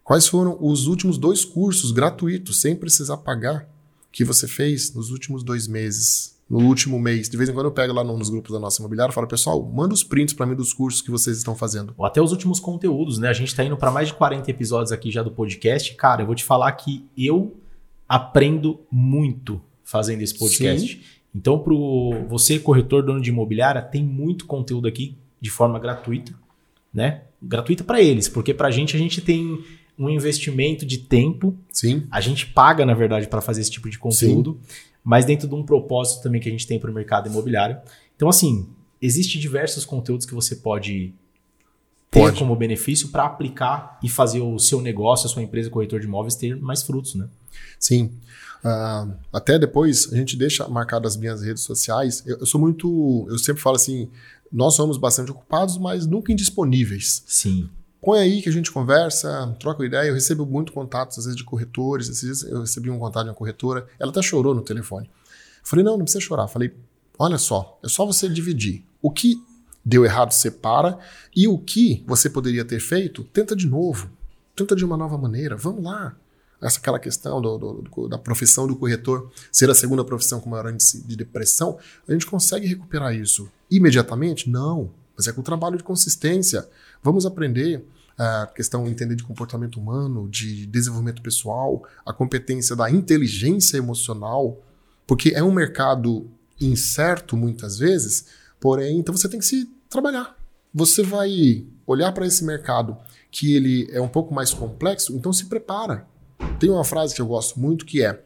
[SPEAKER 2] Quais foram os últimos dois cursos gratuitos, sem precisar pagar, que você fez nos últimos dois meses? no último mês. De vez em quando eu pego lá nos grupos da nossa imobiliária e falo, pessoal, manda os prints para mim dos cursos que vocês estão fazendo.
[SPEAKER 1] Ou até os últimos conteúdos, né? A gente está indo para mais de 40 episódios aqui já do podcast. Cara, eu vou te falar que eu aprendo muito fazendo esse podcast. Sim. Então, para você, corretor, dono de imobiliária, tem muito conteúdo aqui de forma gratuita, né? Gratuita para eles, porque para a gente, a gente tem um investimento de tempo.
[SPEAKER 2] Sim.
[SPEAKER 1] A gente paga, na verdade, para fazer esse tipo de conteúdo. Sim mas dentro de um propósito também que a gente tem para o mercado imobiliário. Então, assim, existem diversos conteúdos que você pode ter pode. como benefício para aplicar e fazer o seu negócio, a sua empresa corretor de imóveis ter mais frutos, né?
[SPEAKER 2] Sim. Uh, até depois a gente deixa marcado as minhas redes sociais. Eu, eu, sou muito. Eu sempre falo assim: nós somos bastante ocupados, mas nunca indisponíveis.
[SPEAKER 1] Sim.
[SPEAKER 2] Põe aí que a gente conversa, troca ideia. Eu recebo muito contatos, às vezes, de corretores. Esses dias eu recebi um contato de uma corretora. Ela até chorou no telefone. Falei, não, não precisa chorar. Falei, olha só, é só você dividir. O que deu errado, separa. E o que você poderia ter feito, tenta de novo. Tenta de uma nova maneira. Vamos lá. Essa aquela questão do, do, do, da profissão do corretor ser a segunda profissão com maior índice de depressão, a gente consegue recuperar isso imediatamente? Não. Mas é com trabalho de consistência. Vamos aprender a questão entender de comportamento humano, de desenvolvimento pessoal, a competência da inteligência emocional, porque é um mercado incerto muitas vezes, porém, então você tem que se trabalhar. Você vai olhar para esse mercado que ele é um pouco mais complexo, então se prepara. Tem uma frase que eu gosto muito que é: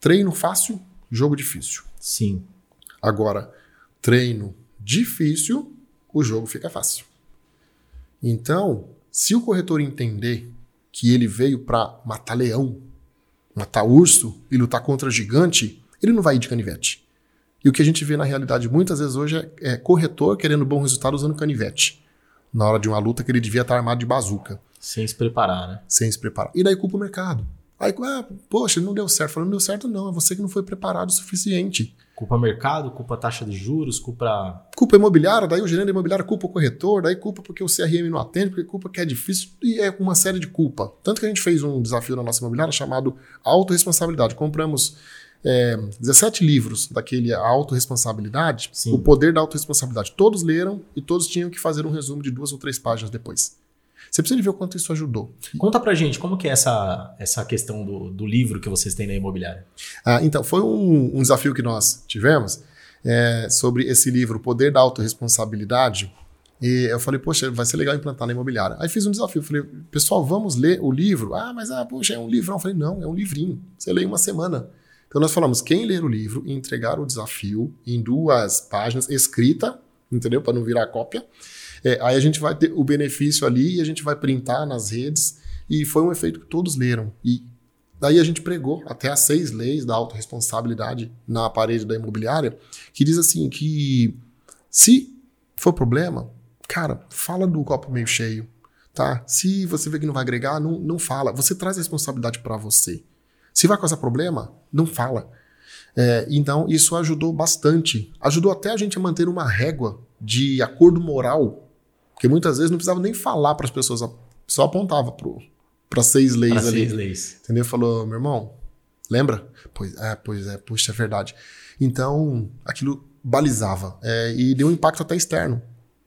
[SPEAKER 2] treino fácil, jogo difícil.
[SPEAKER 1] Sim.
[SPEAKER 2] Agora, treino difícil, o jogo fica fácil. Então, se o corretor entender que ele veio para matar leão, matar urso e lutar contra gigante, ele não vai ir de canivete. E o que a gente vê na realidade muitas vezes hoje é, é corretor querendo bom resultado usando canivete. Na hora de uma luta que ele devia estar armado de bazuca.
[SPEAKER 1] Sem se preparar, né?
[SPEAKER 2] Sem se preparar. E daí culpa o mercado. Aí, ah, poxa, não deu certo. Falando, não deu certo, não. É você que não foi preparado o suficiente.
[SPEAKER 1] Culpa mercado, culpa taxa de juros, culpa.
[SPEAKER 2] Culpa imobiliária, daí o gerente imobiliário culpa o corretor, daí culpa porque o CRM não atende, porque culpa que é difícil, e é uma série de culpa. Tanto que a gente fez um desafio na nossa imobiliária chamado autorresponsabilidade. Compramos é, 17 livros daquele autorresponsabilidade,
[SPEAKER 1] Sim.
[SPEAKER 2] o poder da autorresponsabilidade. Todos leram e todos tinham que fazer um resumo de duas ou três páginas depois. Você precisa ver o quanto isso ajudou.
[SPEAKER 1] Conta pra gente, como que é essa, essa questão do, do livro que vocês têm na imobiliária?
[SPEAKER 2] Ah, então, foi um, um, desafio que nós tivemos é, sobre esse livro, O Poder da Autoresponsabilidade. E eu falei, poxa, vai ser legal implantar na imobiliária. Aí fiz um desafio, falei, pessoal, vamos ler o livro? Ah, mas, ah, poxa, é um livrão. Eu falei, não, é um livrinho. Você lê em uma semana. Então nós falamos, quem ler o livro e entregar o desafio em duas páginas, escrita, entendeu? Para não virar cópia, é, aí a gente vai ter o benefício ali e a gente vai printar nas redes. E foi um efeito que todos leram. E daí a gente pregou até as seis leis da autorresponsabilidade na parede da imobiliária, que diz assim que se for problema, cara, fala do copo meio cheio, tá? Se você vê que não vai agregar, não, não fala. Você traz a responsabilidade para você. Se vai causar problema, não fala. É, então, isso ajudou bastante. Ajudou até a gente a manter uma régua de acordo moral porque muitas vezes não precisava nem falar para as pessoas, só apontava para seis leis
[SPEAKER 1] pra
[SPEAKER 2] ali.
[SPEAKER 1] Seis leis.
[SPEAKER 2] Entendeu? Falou, meu irmão, lembra? Pois é, pois é, puxa, é verdade. Então, aquilo balizava é, e deu um impacto até externo.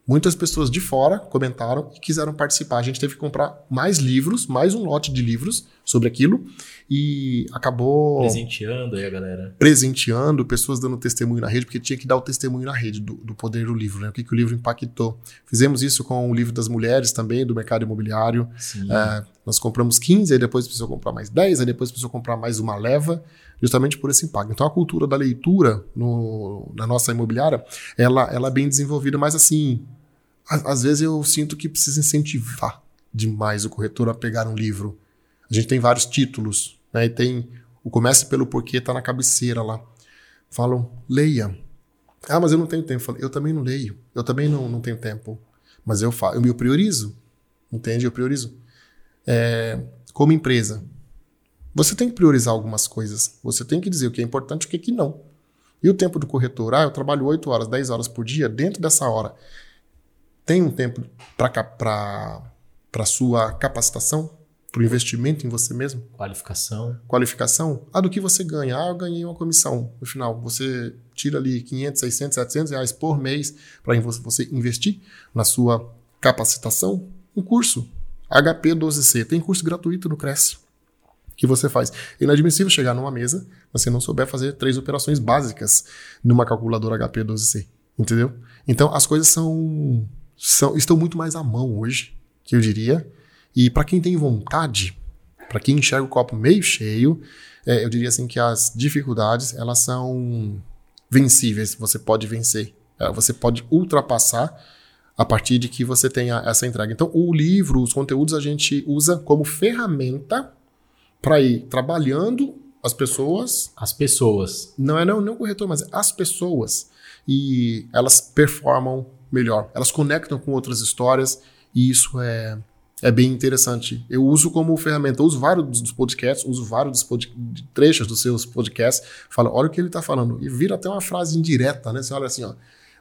[SPEAKER 2] Muitas pessoas de fora comentaram e quiseram participar. A gente teve que comprar mais livros, mais um lote de livros sobre aquilo e acabou.
[SPEAKER 1] Presenteando aí a galera.
[SPEAKER 2] Presenteando, pessoas dando testemunho na rede, porque tinha que dar o testemunho na rede do, do poder do livro, né? O que, que o livro impactou. Fizemos isso com o livro das mulheres também, do mercado imobiliário. É, nós compramos 15, aí depois precisou comprar mais 10, aí depois precisou comprar mais uma leva, justamente por esse impacto. Então a cultura da leitura no, na nossa imobiliária, ela, ela é bem desenvolvida, mas assim, às vezes eu sinto que precisa incentivar demais o corretor a pegar um livro. A gente tem vários títulos, né? E tem o Comece pelo Porquê, tá na cabeceira lá. Falam, leia. Ah, mas eu não tenho tempo. Eu, também não leio. Eu também não, não tenho tempo. Mas eu, faço, eu priorizo. Entende? Eu priorizo. É, como empresa, você tem que priorizar algumas coisas. Você tem que dizer o que é importante e o que, é que não. E o tempo do corretor? Ah, eu trabalho 8 horas, 10 horas por dia. Dentro dessa hora, tem um tempo para sua capacitação, para o investimento em você mesmo?
[SPEAKER 1] Qualificação.
[SPEAKER 2] Qualificação? Ah, do que você ganha? Ah, eu ganhei uma comissão. No final, você tira ali 500, 600, 700 reais por mês para você investir na sua capacitação. Um curso. HP 12C. Tem curso gratuito no Cresce que você faz. É inadmissível chegar numa mesa, você não souber fazer três operações básicas numa calculadora HP 12C. Entendeu? Então, as coisas são são, estão muito mais à mão hoje, que eu diria. E para quem tem vontade, para quem enxerga o copo meio cheio, é, eu diria assim que as dificuldades elas são vencíveis. Você pode vencer, é, você pode ultrapassar a partir de que você tenha essa entrega. Então, o livro, os conteúdos a gente usa como ferramenta para ir trabalhando as pessoas.
[SPEAKER 1] As pessoas.
[SPEAKER 2] Não é não, não o corretor, mas as pessoas. E elas performam melhor. Elas conectam com outras histórias e isso é, é bem interessante. Eu uso como ferramenta, eu uso vários dos podcasts, uso vários dos pod, trechos dos seus podcasts, falo, olha o que ele está falando. E vira até uma frase indireta, né? Você olha assim, ó,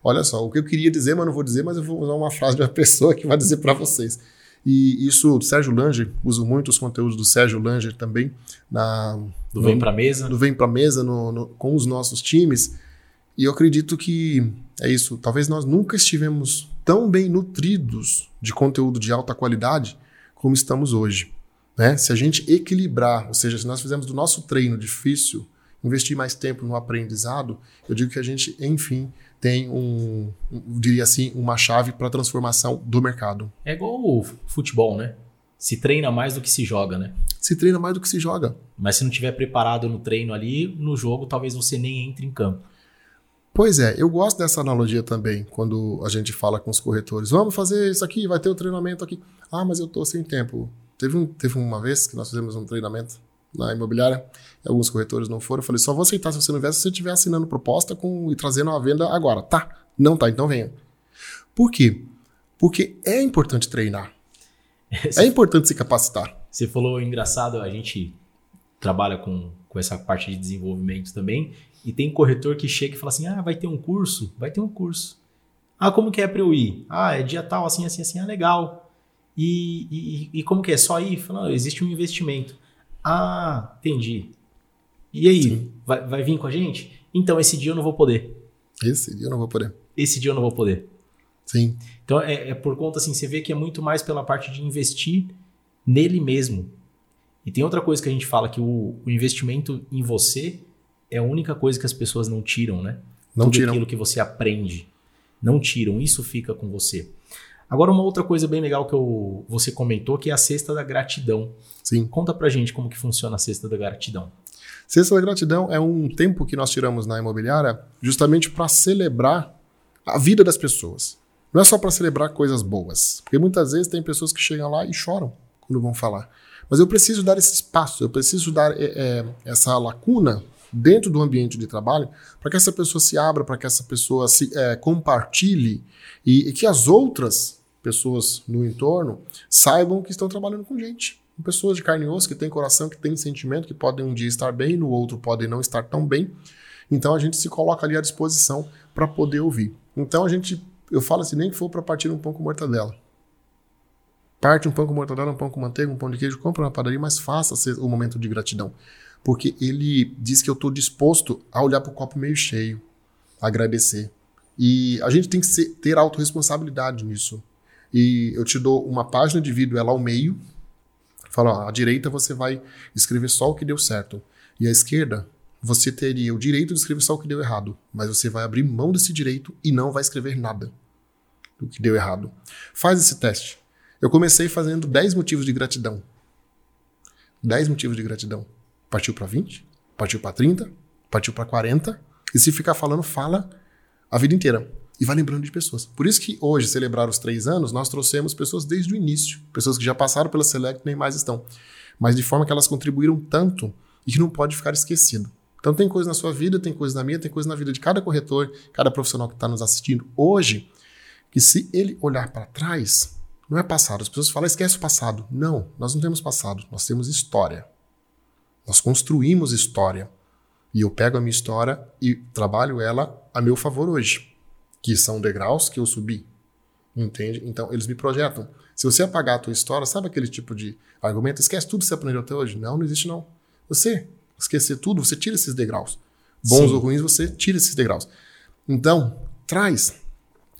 [SPEAKER 2] olha só, o que eu queria dizer, mas não vou dizer, mas eu vou usar uma frase de uma pessoa que vai dizer para vocês. E isso, do Sérgio Langer, uso muito os conteúdos do Sérgio Langer também. Na,
[SPEAKER 1] do Vem Pra Mesa.
[SPEAKER 2] Do Vem Pra Mesa no, no, com os nossos times. E eu acredito que é isso. Talvez nós nunca estivemos tão bem nutridos de conteúdo de alta qualidade como estamos hoje. Né? Se a gente equilibrar, ou seja, se nós fizermos do nosso treino difícil, investir mais tempo no aprendizado, eu digo que a gente, enfim, tem um, um diria assim, uma chave para a transformação do mercado.
[SPEAKER 1] É igual o futebol, né? Se treina mais do que se joga, né?
[SPEAKER 2] Se treina mais do que se joga.
[SPEAKER 1] Mas se não tiver preparado no treino ali, no jogo, talvez você nem entre em campo.
[SPEAKER 2] Pois é, eu gosto dessa analogia também, quando a gente fala com os corretores. Vamos fazer isso aqui, vai ter o um treinamento aqui. Ah, mas eu tô sem tempo. Teve, um, teve uma vez que nós fizemos um treinamento na imobiliária, alguns corretores não foram. Eu falei, só vou aceitar se você não vier se você estiver assinando proposta com, e trazendo a venda agora. Tá, não tá, então venha. Por quê? Porque é importante treinar. é importante se capacitar.
[SPEAKER 1] Você falou engraçado, a gente trabalha com, com essa parte de desenvolvimento também, e tem corretor que chega e fala assim: ah, vai ter um curso? Vai ter um curso. Ah, como que é para eu ir? Ah, é dia tal, assim, assim, assim, ah, legal. E, e, e como que é? Só ir? Fala, existe um investimento. Ah, entendi. E aí, vai, vai vir com a gente? Então, esse dia eu não vou poder.
[SPEAKER 2] Esse dia eu não vou poder.
[SPEAKER 1] Esse dia eu não vou poder.
[SPEAKER 2] Sim.
[SPEAKER 1] Então, é, é por conta, assim, você vê que é muito mais pela parte de investir nele mesmo. E tem outra coisa que a gente fala, que o, o investimento em você é a única coisa que as pessoas não tiram, né?
[SPEAKER 2] Não
[SPEAKER 1] Tudo
[SPEAKER 2] tiram.
[SPEAKER 1] aquilo que você aprende. Não tiram, isso fica com você. Agora, uma outra coisa bem legal que eu, você comentou, que é a cesta da gratidão.
[SPEAKER 2] Sim.
[SPEAKER 1] Conta pra gente como que funciona a cesta da gratidão.
[SPEAKER 2] Cesta da gratidão é um tempo que nós tiramos na imobiliária justamente para celebrar a vida das pessoas. Não é só para celebrar coisas boas, porque muitas vezes tem pessoas que chegam lá e choram quando vão falar. Mas eu preciso dar esse espaço, eu preciso dar é, é, essa lacuna dentro do ambiente de trabalho para que essa pessoa se abra, para que essa pessoa se é, compartilhe e, e que as outras pessoas no entorno saibam que estão trabalhando com gente pessoas de carne e osso que têm coração, que têm sentimento, que podem um dia estar bem, no outro podem não estar tão bem. Então a gente se coloca ali à disposição para poder ouvir. Então a gente, eu falo assim, nem que for para partir um pão com mortadela. Parte um pão com mortadela, um pão com manteiga, um pão de queijo, compra na padaria, mas faça o momento de gratidão. Porque ele diz que eu estou disposto a olhar para o copo meio cheio, agradecer. E a gente tem que ser, ter autorresponsabilidade nisso. E eu te dou uma página, divido ela ao meio, Fala, ó, à direita você vai escrever só o que deu certo. E à esquerda, você teria o direito de escrever só o que deu errado. Mas você vai abrir mão desse direito e não vai escrever nada do que deu errado. Faz esse teste. Eu comecei fazendo 10 motivos de gratidão. 10 motivos de gratidão. Partiu para 20, partiu para 30, partiu para 40. E se ficar falando, fala a vida inteira e vai lembrando de pessoas. Por isso que hoje, celebrar os três anos, nós trouxemos pessoas desde o início, pessoas que já passaram pela Select nem mais estão, mas de forma que elas contribuíram tanto e que não pode ficar esquecido. Então tem coisa na sua vida, tem coisa na minha, tem coisa na vida de cada corretor, cada profissional que está nos assistindo hoje, que se ele olhar para trás, não é passado. As pessoas falam, esquece o passado. Não, nós não temos passado, nós temos história. Nós construímos história. E eu pego a minha história e trabalho ela a meu favor hoje que são degraus que eu subi. Entende? Então, eles me projetam. Se você apagar a tua história, sabe aquele tipo de argumento? Esquece tudo que você aprendeu até hoje? Não, não existe não. Você esquecer tudo, você tira esses degraus. Bons Sim. ou ruins, você tira esses degraus. Então, traz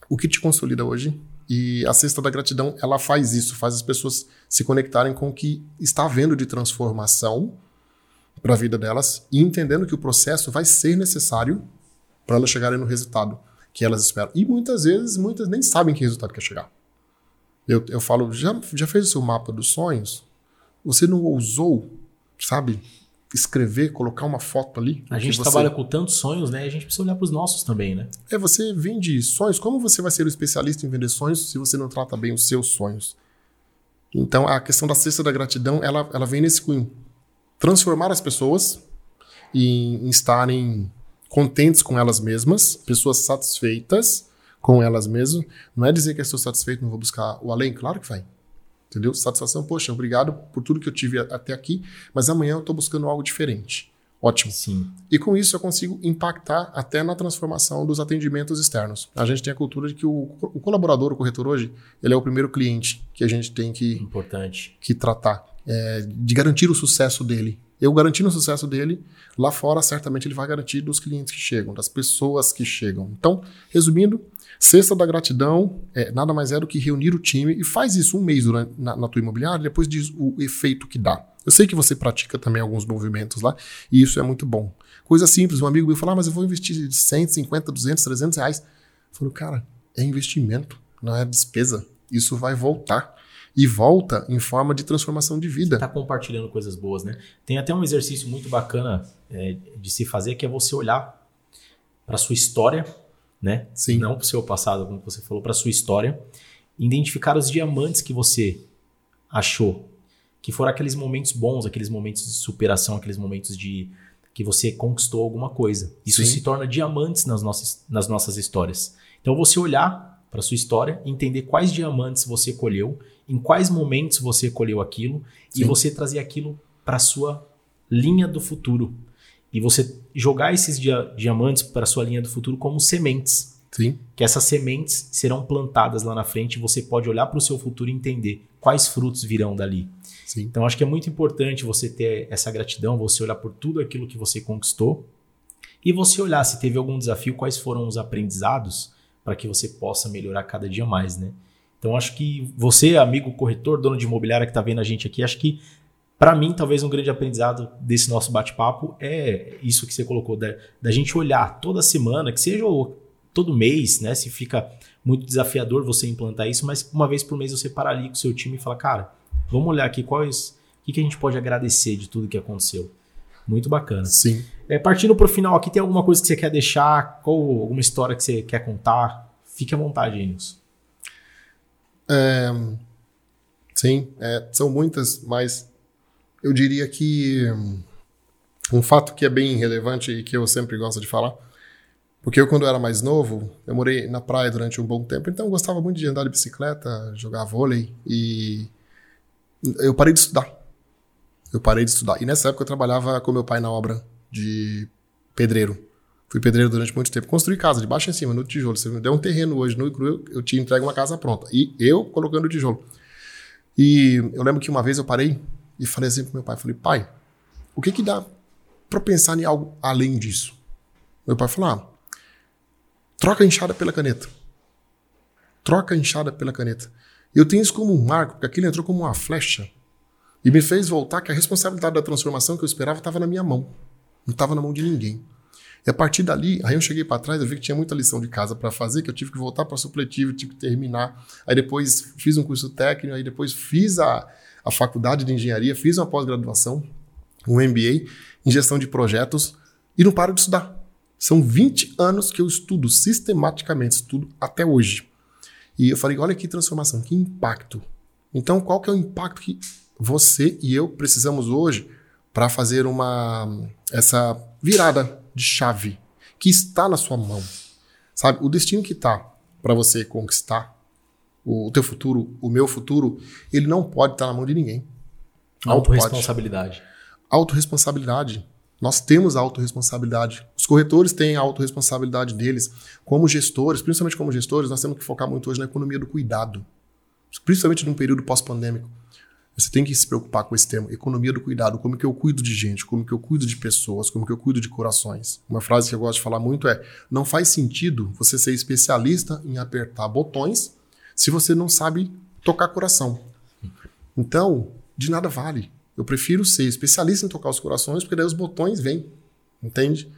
[SPEAKER 2] o que te consolida hoje. E a cesta da gratidão, ela faz isso, faz as pessoas se conectarem com o que está havendo de transformação para a vida delas e entendendo que o processo vai ser necessário para elas chegarem no resultado que elas esperam. E muitas vezes, muitas nem sabem que resultado quer chegar. Eu, eu falo, já, já fez o seu mapa dos sonhos? Você não ousou, sabe, escrever, colocar uma foto ali?
[SPEAKER 1] A gente você... trabalha com tantos sonhos, né? A gente precisa olhar para os nossos também, né?
[SPEAKER 2] É, você vende sonhos. Como você vai ser o especialista em vender sonhos se você não trata bem os seus sonhos? Então, a questão da cesta da gratidão, ela, ela vem nesse cunho. Transformar as pessoas em, em estarem contentes com elas mesmas, pessoas satisfeitas com elas mesmas. Não é dizer que estou satisfeito, não vou buscar o além, claro que vai. Entendeu? Satisfação, poxa, obrigado por tudo que eu tive até aqui, mas amanhã eu estou buscando algo diferente. Ótimo.
[SPEAKER 1] Sim.
[SPEAKER 2] E com isso eu consigo impactar até na transformação dos atendimentos externos. A gente tem a cultura de que o, o colaborador, o corretor hoje, ele é o primeiro cliente que a gente tem que,
[SPEAKER 1] Importante.
[SPEAKER 2] que tratar, é, de garantir o sucesso dele. Eu garantindo o sucesso dele, lá fora certamente ele vai garantir dos clientes que chegam, das pessoas que chegam. Então, resumindo, Sexta da gratidão é, nada mais é do que reunir o time e faz isso um mês durante, na, na tua imobiliária, depois diz o efeito que dá. Eu sei que você pratica também alguns movimentos lá e isso é muito bom. Coisa simples, um amigo meu falou, ah, mas eu vou investir 150, 200, 300 reais. Eu falei, cara, é investimento, não é despesa. Isso vai voltar e volta em forma de transformação de vida.
[SPEAKER 1] Está compartilhando coisas boas, né? Tem até um exercício muito bacana é, de se fazer que é você olhar para sua história, né?
[SPEAKER 2] Sim.
[SPEAKER 1] Não para o seu passado, como você falou, para sua história, identificar os diamantes que você achou que foram aqueles momentos bons, aqueles momentos de superação, aqueles momentos de que você conquistou alguma coisa. Isso Sim. se torna diamantes nas nossas, nas nossas histórias. Então você olhar para sua história, entender quais diamantes você colheu, em quais momentos você colheu aquilo Sim. e você trazer aquilo para sua linha do futuro. E você jogar esses dia diamantes para sua linha do futuro como sementes.
[SPEAKER 2] Sim.
[SPEAKER 1] Que essas sementes serão plantadas lá na frente e você pode olhar para o seu futuro e entender quais frutos virão dali.
[SPEAKER 2] Sim.
[SPEAKER 1] Então acho que é muito importante você ter essa gratidão, você olhar por tudo aquilo que você conquistou e você olhar se teve algum desafio, quais foram os aprendizados para que você possa melhorar cada dia mais, né? Então acho que você, amigo corretor, dono de imobiliária que está vendo a gente aqui, acho que para mim talvez um grande aprendizado desse nosso bate-papo é isso que você colocou da, da gente olhar toda semana, que seja todo mês, né? Se fica muito desafiador você implantar isso, mas uma vez por mês você parar ali com o seu time e falar, cara, Vamos olhar aqui quais. O que, que a gente pode agradecer de tudo que aconteceu. Muito bacana.
[SPEAKER 2] Sim.
[SPEAKER 1] É, partindo para o final aqui, tem alguma coisa que você quer deixar? Alguma história que você quer contar? Fique à vontade, Nilson.
[SPEAKER 2] É, sim, é, são muitas, mas eu diria que um fato que é bem relevante e que eu sempre gosto de falar, porque eu, quando era mais novo, eu morei na praia durante um bom tempo, então eu gostava muito de andar de bicicleta, jogar vôlei e eu parei de estudar. Eu parei de estudar. E nessa época eu trabalhava com meu pai na obra de pedreiro. Fui pedreiro durante muito tempo. Construí casa de baixo em cima, no tijolo. Você me deu um terreno hoje no cru, eu te entrego uma casa pronta. E eu colocando o tijolo. E eu lembro que uma vez eu parei e falei assim pro meu pai, falei, pai, o que que dá para pensar em algo além disso? Meu pai falou, ah, troca a enxada pela caneta. Troca a enxada pela caneta. Eu tenho isso como um marco, porque aquilo entrou como uma flecha e me fez voltar que a responsabilidade da transformação que eu esperava estava na minha mão, não estava na mão de ninguém. E a partir dali, aí eu cheguei para trás, eu vi que tinha muita lição de casa para fazer, que eu tive que voltar para supletivo, tive que terminar. Aí depois fiz um curso técnico, aí depois fiz a, a faculdade de engenharia, fiz uma pós-graduação, um MBA em gestão de projetos e não paro de estudar. São 20 anos que eu estudo sistematicamente, estudo até hoje. E eu falei, olha que transformação, que impacto. Então, qual que é o impacto que você e eu precisamos hoje para fazer uma essa virada de chave que está na sua mão? Sabe, o destino que está para você conquistar o teu futuro, o meu futuro, ele não pode estar tá na mão de ninguém.
[SPEAKER 1] Autoresponsabilidade.
[SPEAKER 2] Autoresponsabilidade. Nós temos a autorresponsabilidade. Os corretores têm a autorresponsabilidade deles. Como gestores, principalmente como gestores, nós temos que focar muito hoje na economia do cuidado. Principalmente num período pós-pandêmico. Você tem que se preocupar com esse tema, economia do cuidado, como que eu cuido de gente, como que eu cuido de pessoas, como que eu cuido de corações. Uma frase que eu gosto de falar muito é: não faz sentido você ser especialista em apertar botões se você não sabe tocar coração. Então, de nada vale eu prefiro ser especialista em tocar os corações, porque daí os botões vêm, entende?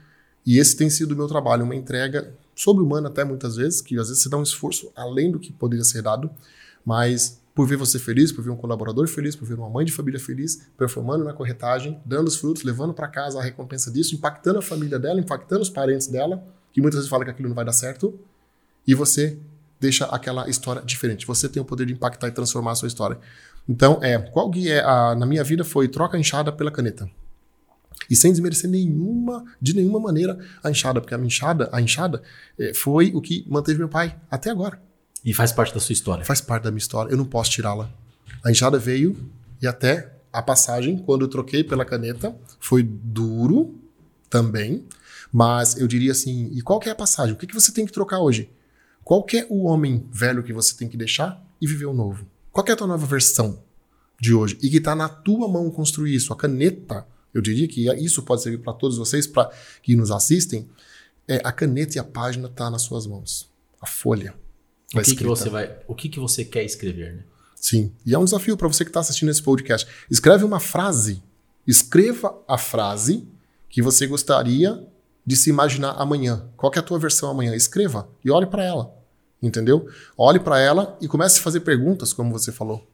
[SPEAKER 2] E esse tem sido o meu trabalho, uma entrega sobre-humana até muitas vezes, que às vezes você dá um esforço além do que poderia ser dado, mas por ver você feliz, por ver um colaborador feliz, por ver uma mãe de família feliz, performando na corretagem, dando os frutos, levando para casa a recompensa disso, impactando a família dela, impactando os parentes dela, que muitas vezes fala que aquilo não vai dar certo, e você deixa aquela história diferente. Você tem o poder de impactar e transformar a sua história. Então, é, qual guia é a, na minha vida foi troca a enxada pela caneta. E sem desmerecer nenhuma, de nenhuma maneira a enxada, porque a enxada, a enxada é, foi o que manteve meu pai até agora.
[SPEAKER 1] E faz parte da sua história.
[SPEAKER 2] Faz parte da minha história, eu não posso tirá-la. A enxada veio e até a passagem, quando eu troquei pela caneta, foi duro também, mas eu diria assim, e qual que é a passagem? O que, que você tem que trocar hoje? Qual que é o homem velho que você tem que deixar e viver o novo? Qual é a tua nova versão de hoje? E que está na tua mão construir isso. A caneta, eu diria que isso pode servir para todos vocês para que nos assistem. É, a caneta e a página tá nas suas mãos. A folha.
[SPEAKER 1] O que, que você vai, o que, que você quer escrever, né?
[SPEAKER 2] Sim. E é um desafio para você que está assistindo esse podcast. Escreve uma frase. Escreva a frase que você gostaria de se imaginar amanhã. Qual é a tua versão amanhã? Escreva e olhe para ela entendeu? Olhe para ela e comece a fazer perguntas, como você falou.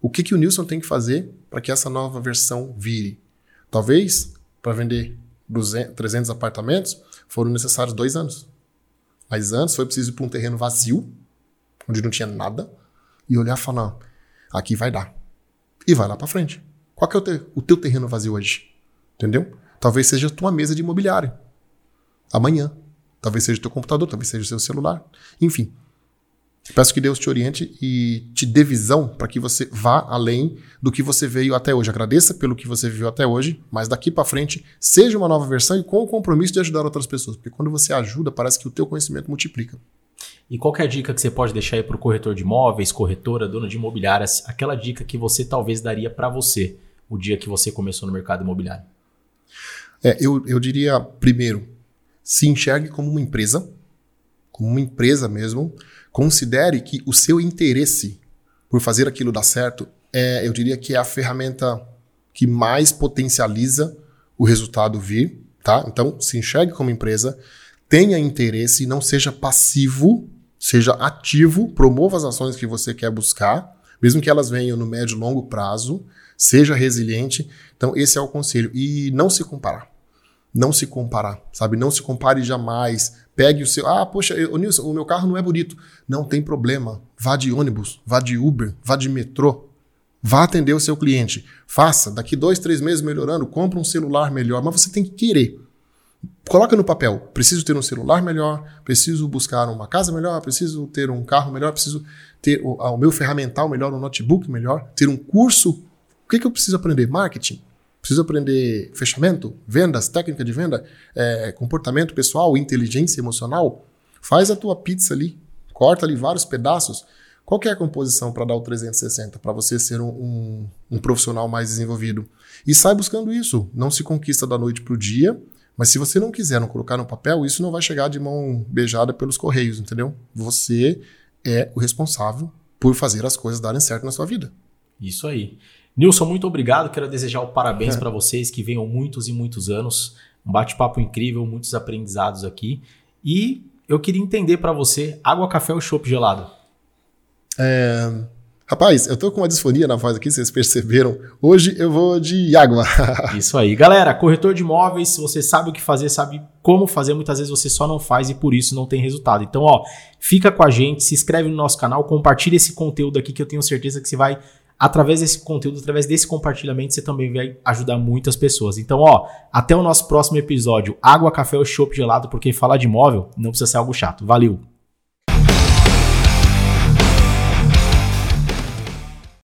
[SPEAKER 2] O que, que o Nilson tem que fazer para que essa nova versão vire? Talvez, para vender 200, 300 apartamentos, foram necessários dois anos. Mas antes foi preciso ir para um terreno vazio, onde não tinha nada, e olhar e falar: aqui vai dar. e vai lá para frente. Qual que é o, te, o teu terreno vazio hoje? Entendeu? Talvez seja a tua mesa de imobiliário. Amanhã. Talvez seja o teu computador, talvez seja o seu celular. Enfim. Peço que Deus te oriente e te dê visão para que você vá além do que você veio até hoje. Agradeça pelo que você viveu até hoje, mas daqui para frente seja uma nova versão e com o compromisso de ajudar outras pessoas, porque quando você ajuda, parece que o teu conhecimento multiplica.
[SPEAKER 1] E qual é a dica que você pode deixar aí para o corretor de imóveis, corretora, dono de imobiliárias, aquela dica que você talvez daria para você o dia que você começou no mercado imobiliário?
[SPEAKER 2] É, eu, eu diria, primeiro, se enxergue como uma empresa, como uma empresa mesmo. Considere que o seu interesse por fazer aquilo dar certo é, eu diria que é a ferramenta que mais potencializa o resultado vir, tá? Então, se enxergue como empresa, tenha interesse, não seja passivo, seja ativo, promova as ações que você quer buscar, mesmo que elas venham no médio e longo prazo, seja resiliente. Então, esse é o conselho. E não se comparar não se comparar, sabe? Não se compare jamais. Pegue o seu. Ah, poxa, eu, Nilson, o meu carro não é bonito. Não tem problema. Vá de ônibus, vá de Uber, vá de metrô. Vá atender o seu cliente. Faça. Daqui dois, três meses melhorando, compra um celular melhor. Mas você tem que querer. Coloca no papel. Preciso ter um celular melhor, preciso buscar uma casa melhor, preciso ter um carro melhor, preciso ter o, o meu ferramental melhor, um notebook melhor, ter um curso. O que, que eu preciso aprender? Marketing Preciso aprender fechamento, vendas, técnica de venda, é, comportamento pessoal, inteligência emocional. Faz a tua pizza ali, corta ali vários pedaços. Qual é a composição para dar o 360? Para você ser um, um, um, profissional mais desenvolvido. E sai buscando isso. Não se conquista da noite para o dia, mas se você não quiser não colocar no papel, isso não vai chegar de mão beijada pelos correios, entendeu? Você é o responsável por fazer as coisas darem certo na sua vida.
[SPEAKER 1] Isso aí. Nilson, muito obrigado. Quero desejar o parabéns é. para vocês, que venham muitos e muitos anos. Um bate-papo incrível, muitos aprendizados aqui. E eu queria entender para você, água, café ou chopp gelado?
[SPEAKER 2] É... Rapaz, eu tô com uma disfonia na voz aqui, vocês perceberam. Hoje eu vou de água.
[SPEAKER 1] Isso aí. Galera, corretor de imóveis, você sabe o que fazer, sabe como fazer, muitas vezes você só não faz e por isso não tem resultado. Então, ó, fica com a gente, se inscreve no nosso canal, compartilha esse conteúdo aqui que eu tenho certeza que você vai através desse conteúdo, através desse compartilhamento, você também vai ajudar muitas pessoas. Então, ó, até o nosso próximo episódio. Água, café ou chopp gelado, porque falar de imóvel não precisa ser algo chato. Valeu!